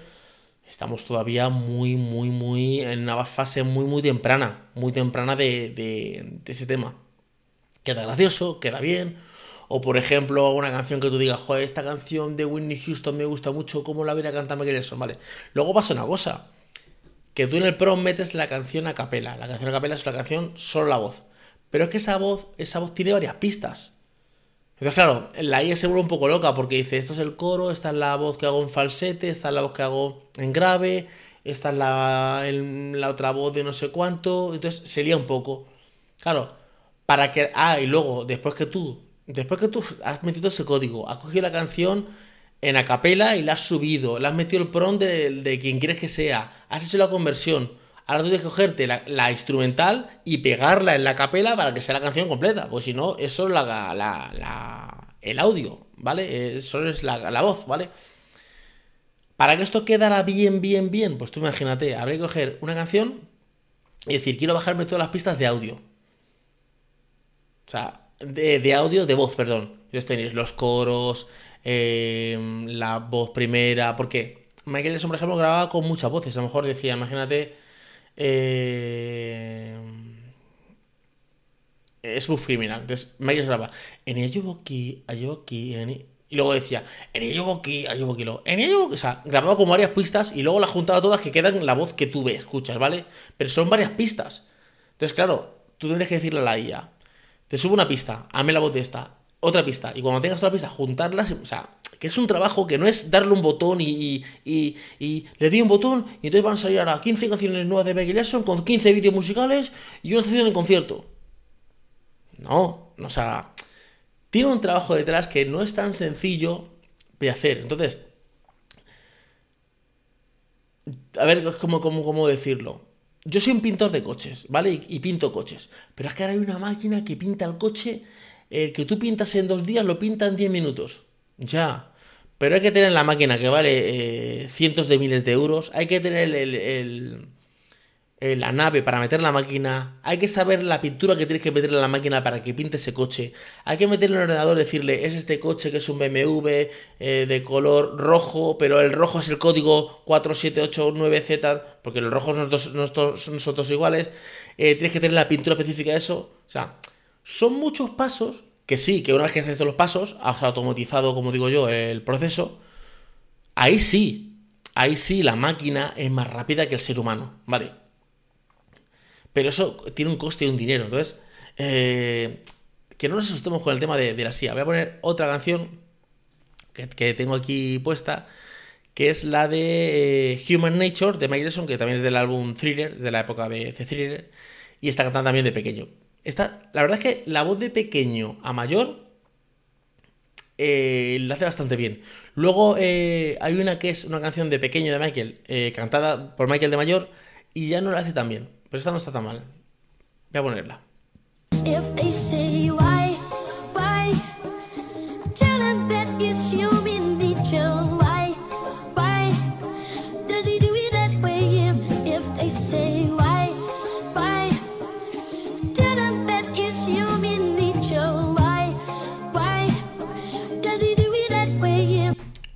estamos todavía muy, muy, muy en una fase muy, muy temprana, muy temprana de, ese tema. Queda gracioso, queda bien. O por ejemplo, una canción que tú digas, joder, esta canción de Whitney Houston me gusta mucho, ¿cómo la voy a cantar Michael Jackson? Vale. Luego pasa una cosa, que tú en el prom metes la canción a capela. La canción a capela es una canción solo la voz. Pero es que esa voz, esa voz tiene varias pistas. Entonces, claro, la IA se vuelve un poco loca porque dice, esto es el coro, esta es la voz que hago en falsete, esta es la voz que hago en grave, esta es la, la otra voz de no sé cuánto, entonces se lía un poco. Claro, para que... Ah, y luego, después que tú, después que tú has metido ese código, has cogido la canción en acapela y la has subido, le has metido el prompt de, de quien quieres que sea, has hecho la conversión, Ahora tú tienes que cogerte la, instrumental y pegarla en la capela para que sea la canción completa. Pues si no, es la, el audio, ¿vale? Eso es la, voz, ¿vale? Para que esto quedara bien, bien, bien, pues tú imagínate, habría que coger una canción y decir, quiero bajarme todas las pistas de audio. O sea, de, audio, de voz, perdón. Entonces tenéis los coros, eh, la voz primera, porque Michael Jackson, por ejemplo, grababa con muchas voces. A lo mejor decía, imagínate eh, es muy criminal. Entonces, Michael graba en Ayuboki, Ayuboki, y luego decía en Ayuboki, Ayuboki, luego en Ayuboki, o sea, grababa como varias pistas y luego las juntaba todas que quedan la voz que tú ves, escuchas, ¿vale? Pero son varias pistas. Entonces, claro, tú tendrías que decirle a la IA, te subo una pista, hazme la voz de esta, otra pista, y cuando tengas otra pista, juntarlas, o sea, que es un trabajo que no es darle un botón y, y, y, le di un botón y entonces van a salir ahora 15 canciones nuevas de Michael Jackson con 15 vídeos musicales y una sesión de concierto. No, o sea, tiene un trabajo detrás que no es tan sencillo de hacer. Entonces, a ver cómo, cómo, cómo decirlo. Yo soy un pintor de coches, ¿vale? Y, y, pinto coches. Pero es que ahora hay una máquina que pinta el coche, el que tú pintas en dos días lo pinta en 10 minutos. Ya. Pero hay que tener la máquina que vale eh, cientos de miles de euros. Hay que tener el, la nave para meter la máquina. Hay que saber la pintura que tienes que meterle a la máquina para que pinte ese coche. Hay que meterle en el ordenador y decirle, es este coche que es un BMW eh, de color rojo, pero el rojo es el código 4789Z, porque el rojo son nosotros, iguales. Eh, tienes que tener la pintura específica de eso. O sea, son muchos pasos que sí, que una vez que haces los pasos, has automatizado, como digo yo, el proceso, ahí sí, ahí sí la máquina es más rápida que el ser humano, ¿vale? Pero eso tiene un coste y un dinero, entonces, eh, que no nos asustemos con el tema de, la CIA. Voy a poner otra canción que, tengo aquí puesta, que es la de eh, Human Nature de Jackson, que también es del álbum Thriller, de la época de The Thriller, y está cantando también de pequeño la verdad es que la voz de pequeño a mayor eh, lo hace bastante bien. Luego eh, hay una que es una canción de pequeño de Michael, eh, cantada por Michael de mayor, y ya no la hace tan bien. Pero esta no está tan mal. Voy a ponerla.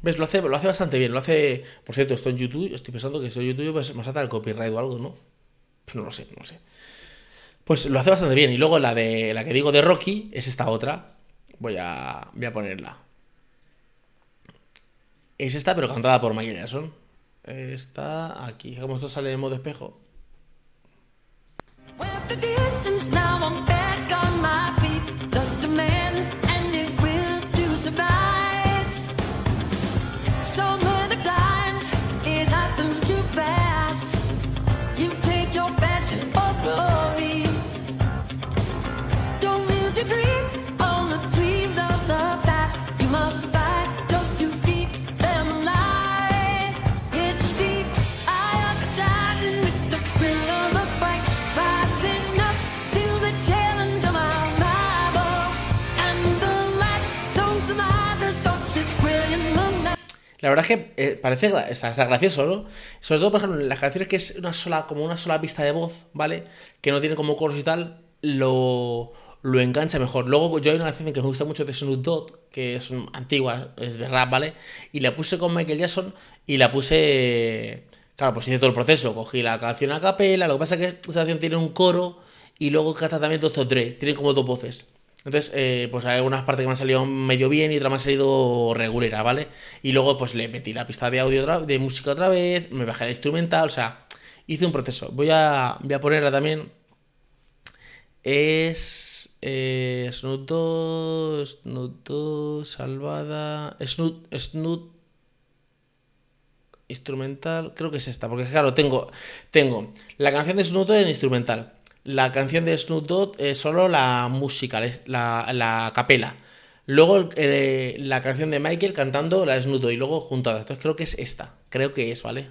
¿Ves? Lo hace, lo hace bastante bien. Lo hace. Por cierto, esto en YouTube. Estoy pensando que en YouTube pues, me salta el copyright o algo, ¿no? Pues no lo sé, no lo sé. Pues lo hace bastante bien. Y luego la de la que digo de Rocky es esta otra. Voy a, voy a ponerla. Es esta, pero cantada por Michael Jackson. Está aquí. Como esto sale en modo espejo. so much. La verdad es que eh, parece está, gracioso, ¿no? Sobre todo, por ejemplo, en las canciones que es una sola, como una sola pista de voz, ¿vale? Que no tiene como coros y tal, lo, lo engancha mejor. Luego yo hay una canción que me gusta mucho de Snoop Dogg, que es antigua, es de rap, ¿vale? Y la puse con Michael Jackson y la puse... Claro, pues hice todo el proceso. Cogí la canción a capela, lo que pasa es que esa canción tiene un coro y luego canta también Doctor Dre. Tienen como dos voces. Entonces, eh, pues hay algunas partes que me han salido medio bien y otras me han salido regulera, ¿vale? Y luego, pues le metí la pista de audio, de música otra vez, me bajé la instrumental, o sea, hice un proceso. Voy a, voy a ponerla también. Es. Eh, Snoot 2, Snoot 2, Salvada. Snoot, Snoot. Instrumental, creo que es esta, porque claro, tengo, tengo la canción de Snoot en instrumental la canción de Snoop Dogg es solo la música, la, la capela. Luego eh, la canción de Michael cantando la de Snoop Dogg y luego juntada. Entonces creo que es esta. Creo que es, ¿vale?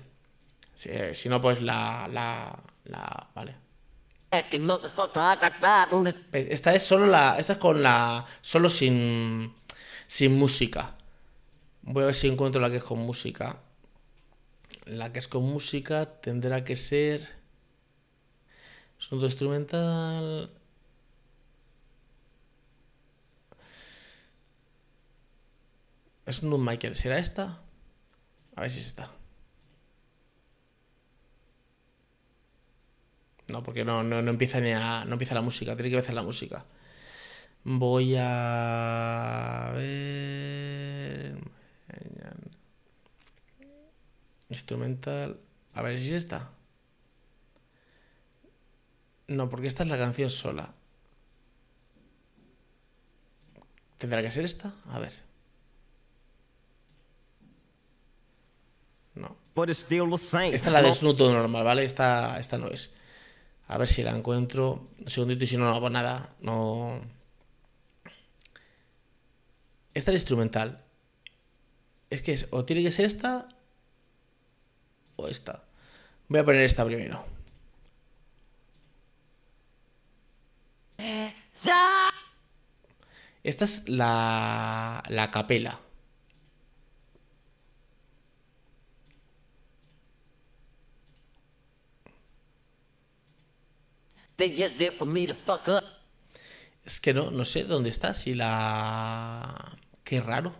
Si, eh, no, pues la, la, la... Vale. Esta es solo la... Esta es con la... Solo sin... Sin música. Voy a ver si encuentro la que es con música. La que es con música tendrá que ser... Sonido instrumental. Es un Michael. ¿Será esta? A ver si es esta. No, porque no, no, empieza ni a, no empieza la música. Tiene que empezar la música. Voy a ver. Instrumental. A ver si es esta. No, porque esta es la canción sola. ¿Tendrá que ser esta? A ver. No. Esta es la de Snoop normal, ¿vale? Esta, esta no es. A ver si la encuentro. Un segundito y si no, no hago nada. No. Esta es instrumental. Es que es, o tiene que ser esta o esta. Voy a poner esta primero. Esta es la, la capela. Es que no, no sé dónde está, si la... Qué raro.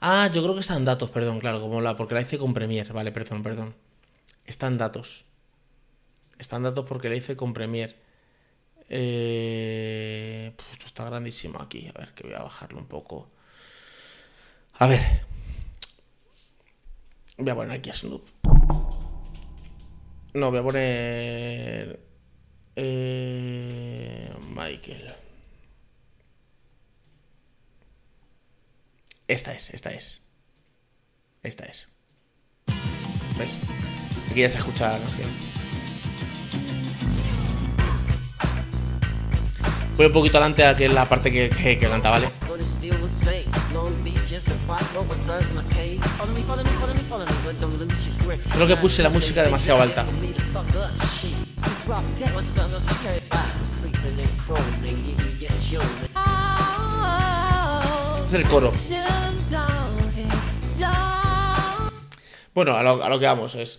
Ah, yo creo que están datos, perdón, claro, como la, porque la hice con Premiere, vale, perdón, perdón. Están datos. Están datos porque la hice con Premiere. Eh, pues esto está grandísimo aquí. A ver, que voy a bajarlo un poco. A ver. Voy a poner aquí a Snoop. No, voy a poner. Eh, Michael. Esta es, esta es. Esta es. ¿Ves? Aquí ya se escucha la canción. Voy un poquito adelante a que es la parte que, que, canta, ¿vale? Creo que puse la música demasiado alta. Este es el coro. Bueno, a lo, a lo que vamos es.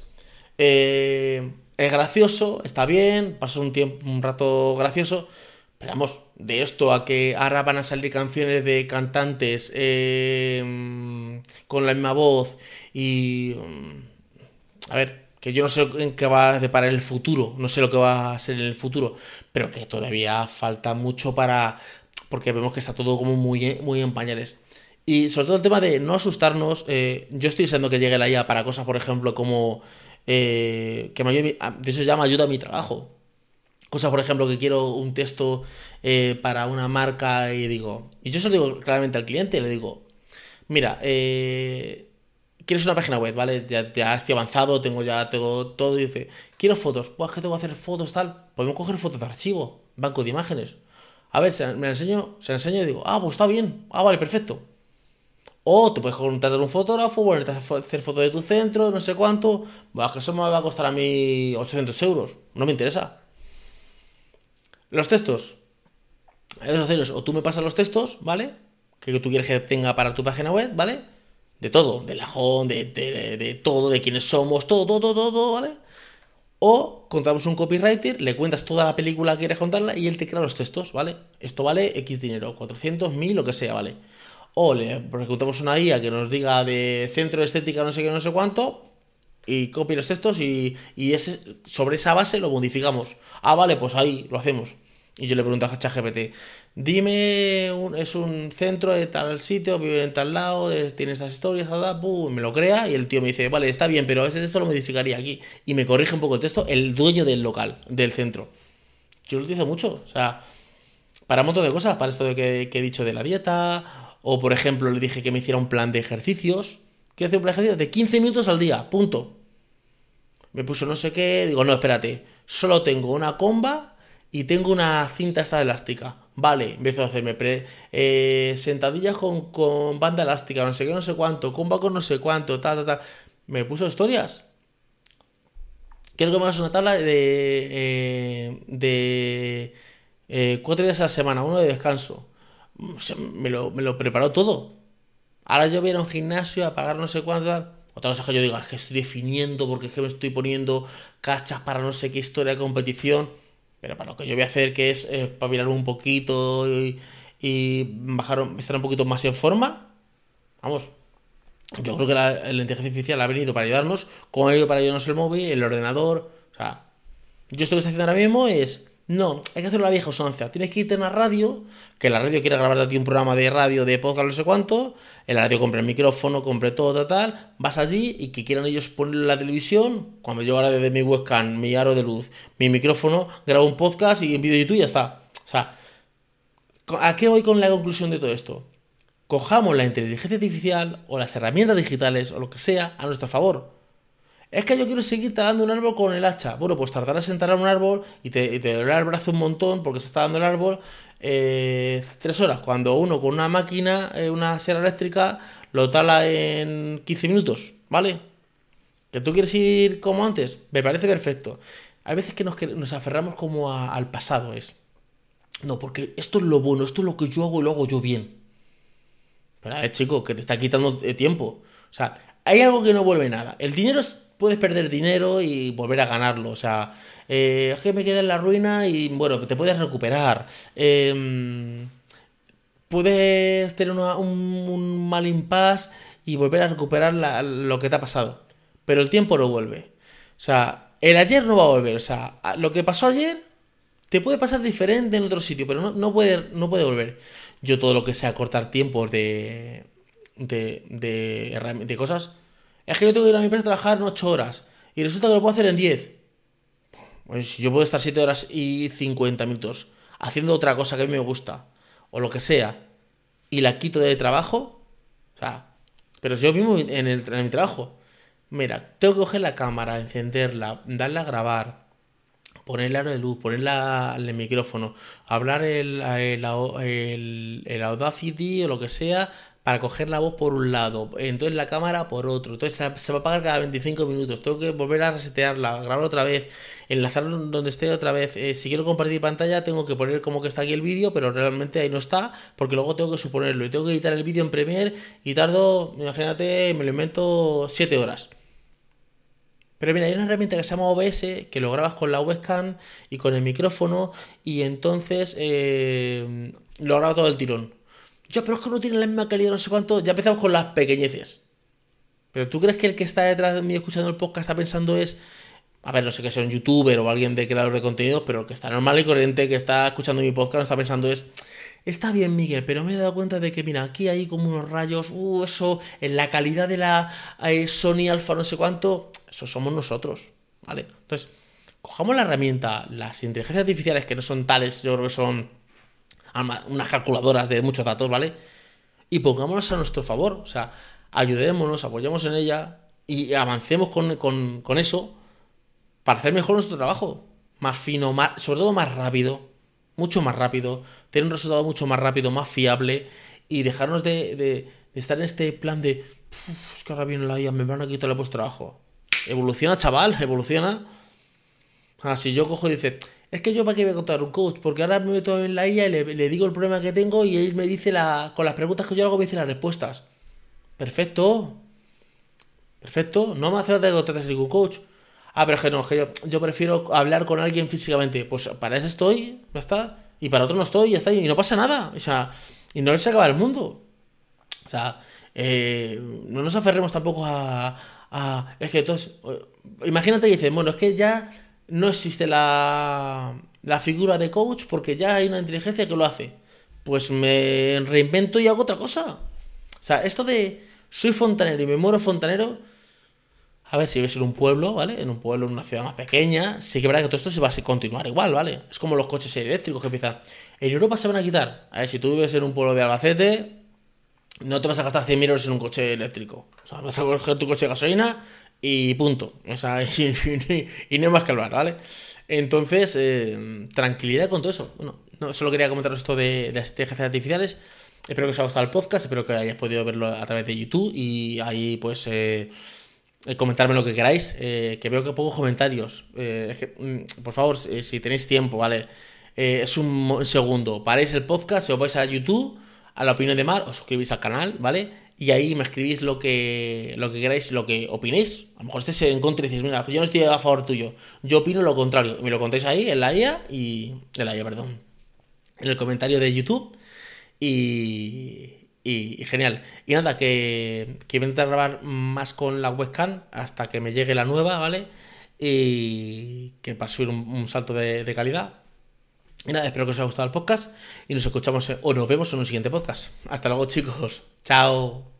Eh, es gracioso, está bien, pasa un tiempo, un rato gracioso, Esperamos, de esto a que ahora van a salir canciones de cantantes em, con la misma voz y... Mm, a ver, que yo no sé en qué va a deparar el futuro, no sé lo que va a ser en el futuro, pero que todavía falta mucho para... porque vemos que está todo como muy, muy en pañales. Y sobre todo el tema de no asustarnos, eh, yo estoy deseando que llegue la IA para cosas, por ejemplo, como... Eh, que me ayude, de eso ya me ayuda a mi trabajo Cosa, por ejemplo, que quiero un texto eh, para una marca y digo, y yo se lo digo claramente al cliente, le digo, mira, eh, quieres una página web, ¿vale? Ya, estoy avanzado, tengo ya tengo todo, y dice, quiero fotos, pues que tengo que hacer fotos, tal, podemos coger fotos de archivo, banco de imágenes. A ver, se, me la enseño, se la enseño y digo, ah, pues está bien, ah, vale, perfecto. O te puedes contratar un fotógrafo, bueno, a hacer fotos de tu centro, no sé cuánto. Bueno, que eso me va a costar a mí 800 euros. No me interesa. Los textos. o tú me pasas los textos, ¿vale? Que tú quieres que tenga para tu página web, ¿vale? de todo, del ajón, de, de, de todo, de quiénes somos, todo, todo, todo, todo, ¿vale? O contratamos un copywriter, le cuentas toda la película que quieres contarla y él te crea los textos, ¿vale? Esto vale X dinero, 400, 1000, lo que sea, ¿vale? O le preguntamos una IA que nos diga de centro de estética no sé qué, no sé cuánto, y copia los textos y, y sobre esa base lo modificamos. Ah, vale, pues ahí lo hacemos. Y yo le pregunto a ChatGPT, dime, es un centro de tal sitio, vive en tal lado, tiene estas historias, tal, y me lo crea y el tío me dice, vale, está bien, pero ese texto lo modificaría aquí. Y me corrige un poco el texto el dueño del local, del centro. Yo lo utilizo mucho, o sea, para un montón de cosas, para esto de que, que he dicho de la dieta, o por ejemplo le dije que me hiciera un plan de ejercicios. Quiero hacer un plan de ejercicios de 15 minutos al día, punto. Me puso no sé qué, digo, no, espérate, solo tengo una comba y tengo una cinta esta elástica. Vale, empiezo a hacerme eh, sentadillas con, con, banda elástica, no sé qué, no sé cuánto, comba con no sé cuánto, tal, tal, tal. Me puso historias. Quiero que me hagas una tabla de, eh, de eh, cuatro días a la semana, uno de descanso. Me lo, me lo preparó todo. Ahora yo voy a ir a un gimnasio a pagar no sé cuánto, tal. Otra cosa que yo diga, es que estoy definiendo porque es que me estoy poniendo cachas para no sé qué historia de competición. Pero para lo que yo voy a hacer, que es eh, mirar un poquito y, y, bajar, estar un poquito más en forma, vamos, yo creo que la, la, inteligencia artificial ha venido para ayudarnos, como ha venido para ayudarnos el móvil, el ordenador, o sea, yo esto que estoy haciendo ahora mismo es no, hay que hacer la vieja usanza. Tienes que irte a una radio, que la radio quiere grabarte a ti un programa de radio, de podcast, no sé cuánto. La radio compra el micrófono, compre todo, tal, tal. Vas allí y que quieran ellos poner la televisión. Cuando yo ahora desde mi webcam, mi aro de luz, mi micrófono, grabo un podcast y en vídeo de YouTube y ya está. O sea, ¿a qué voy con la conclusión de todo esto? Cojamos la inteligencia artificial o las herramientas digitales o lo que sea a nuestro favor. Es que yo quiero seguir talando un árbol con el hacha. Bueno, pues tardarás en talar un árbol y te, y te dolerá el brazo un montón porque se está dando el árbol eh, tres horas. Cuando uno con una máquina, eh, una sierra eléctrica, lo tala en 15 minutos, ¿vale? ¿Que tú quieres ir como antes? Me parece perfecto. Hay veces que nos, nos aferramos como a, al pasado, es. No, porque esto es lo bueno, esto es lo que yo hago y lo hago yo bien. Pero, eh, chico, que te está quitando tiempo. O sea, hay algo que no vuelve nada. El dinero es puedes perder dinero y volver a ganarlo. O sea, eh, que me quedé en la ruina y bueno, te puedes recuperar. Eh, puedes tener un, mal impasse y volver a recuperar lo que te ha pasado. Pero el tiempo no vuelve. O sea, el ayer no va a volver. O sea, lo que pasó ayer te puede pasar diferente en otro sitio, pero no, no, puede, no puede volver. Yo todo lo que sea cortar tiempos de, de, de, de cosas es que yo tengo que ir a mi empresa a trabajar en 8 horas y resulta que lo puedo hacer en 10. Pues yo puedo estar 7 horas y 50 minutos haciendo otra cosa que a mí me gusta o lo que sea y la quito de trabajo. O sea, pero yo mismo en, el, en mi trabajo. Mira, tengo que coger la cámara, encenderla, darle a grabar, ponerle aro de luz, ponerle el micrófono, hablar el, el, el, el Audacity o lo que sea para coger la voz por un lado, entonces la cámara por otro, entonces se va a apagar cada 25 minutos, tengo que volver a resetearla, grabar otra vez, enlazarlo donde esté otra vez, eh, si quiero compartir pantalla tengo que poner como que está aquí el vídeo, pero realmente ahí no está, porque luego tengo que suponerlo y tengo que editar el vídeo en Premiere y tardo, imagínate, me lo invento 7 horas. Pero mira, hay una herramienta que se llama OBS que lo grabas con la webcam y con el micrófono y entonces eh, lo graba todo el tirón. Ya, pero es que no tiene la misma calidad, no sé cuánto. Ya empezamos con las pequeñeces. Pero tú crees que el que está detrás de mí escuchando el podcast está pensando es. A ver, no sé que sea un youtuber o alguien de creador de contenidos, pero el que está normal y corriente, que está escuchando mi podcast, no está pensando es. Está bien, Miguel, pero me he dado cuenta de que, mira, aquí hay como unos rayos, uh, eso, en la calidad de la eh, Sony Alpha, no sé cuánto, eso somos nosotros, ¿vale? Entonces, cojamos la herramienta, las inteligencias artificiales que no son tales, yo creo que son unas calculadoras de muchos datos, ¿vale? Y pongámonos a nuestro favor, o sea, ayudémonos, apoyemos en ella y avancemos con, con, con eso para hacer mejor nuestro trabajo. Más fino, más, sobre todo más rápido, mucho más rápido, tener un resultado mucho más rápido, más fiable y dejarnos de, de, estar en este plan de es que ahora viene la IA, me van a quitar el puesto trabajo. Evoluciona, chaval, evoluciona. Así yo cojo y dice, es que yo para qué voy a contar un coach, porque ahora me meto en la IA y le, digo el problema que tengo y él me dice la, con las preguntas que yo hago me dice las respuestas. Perfecto. Perfecto. No me hace falta que contrates ningún coach. Ah, pero es que no, es que yo, yo prefiero hablar con alguien físicamente. Pues para eso estoy, ya está. Y para otro no estoy, ya está. Y no pasa nada. O sea, y no se acaba el mundo. O sea, eh, no nos aferremos tampoco a, a es que entonces, imagínate y dices, bueno, es que ya no existe la, la figura de coach porque ya hay una inteligencia que lo hace. Pues me reinvento y hago otra cosa. O sea, esto de soy fontanero y me muero fontanero, a ver, si vives en un pueblo, ¿vale? En un pueblo, en una ciudad más pequeña, sí que verá que todo esto se va a continuar igual, ¿vale? Es como los coches eléctricos que empiezan. En Europa se van a quitar. A ver, si tú vives en un pueblo de Albacete, no te vas a gastar 100 euros en un coche eléctrico. O sea, vas a coger tu coche de gasolina y punto. O sea, *laughs* y, no hay más que hablar, ¿vale? Entonces, eh, tranquilidad con todo eso. Bueno, no, solo quería comentaros esto de, de las inteligencias artificiales. Espero que os haya gustado el podcast, espero que hayáis podido verlo a través de YouTube y ahí pues eh, eh, comentarme lo que queráis, eh, que veo que pongo comentarios. Mm, por favor, si tenéis tiempo, ¿vale? es un segundo, paréis el podcast, os vais a YouTube, a la opinión de Mar, os suscribís al canal, ¿vale? Y ahí me escribís lo que, lo que queráis, lo que opinéis. A lo mejor estéis en contra y decís, mira, yo no estoy a favor tuyo, yo opino lo contrario. Me lo contáis ahí, en la IA y... En la perdón. En el comentario de YouTube. Y, y, genial. Y nada, que, que voy a intentar grabar más con la webcam hasta que me llegue la nueva, ¿vale? Y que para subir un, salto de, calidad. Y nada, espero que os haya gustado el podcast y nos escuchamos o nos vemos en un siguiente podcast. Hasta luego chicos. Chao.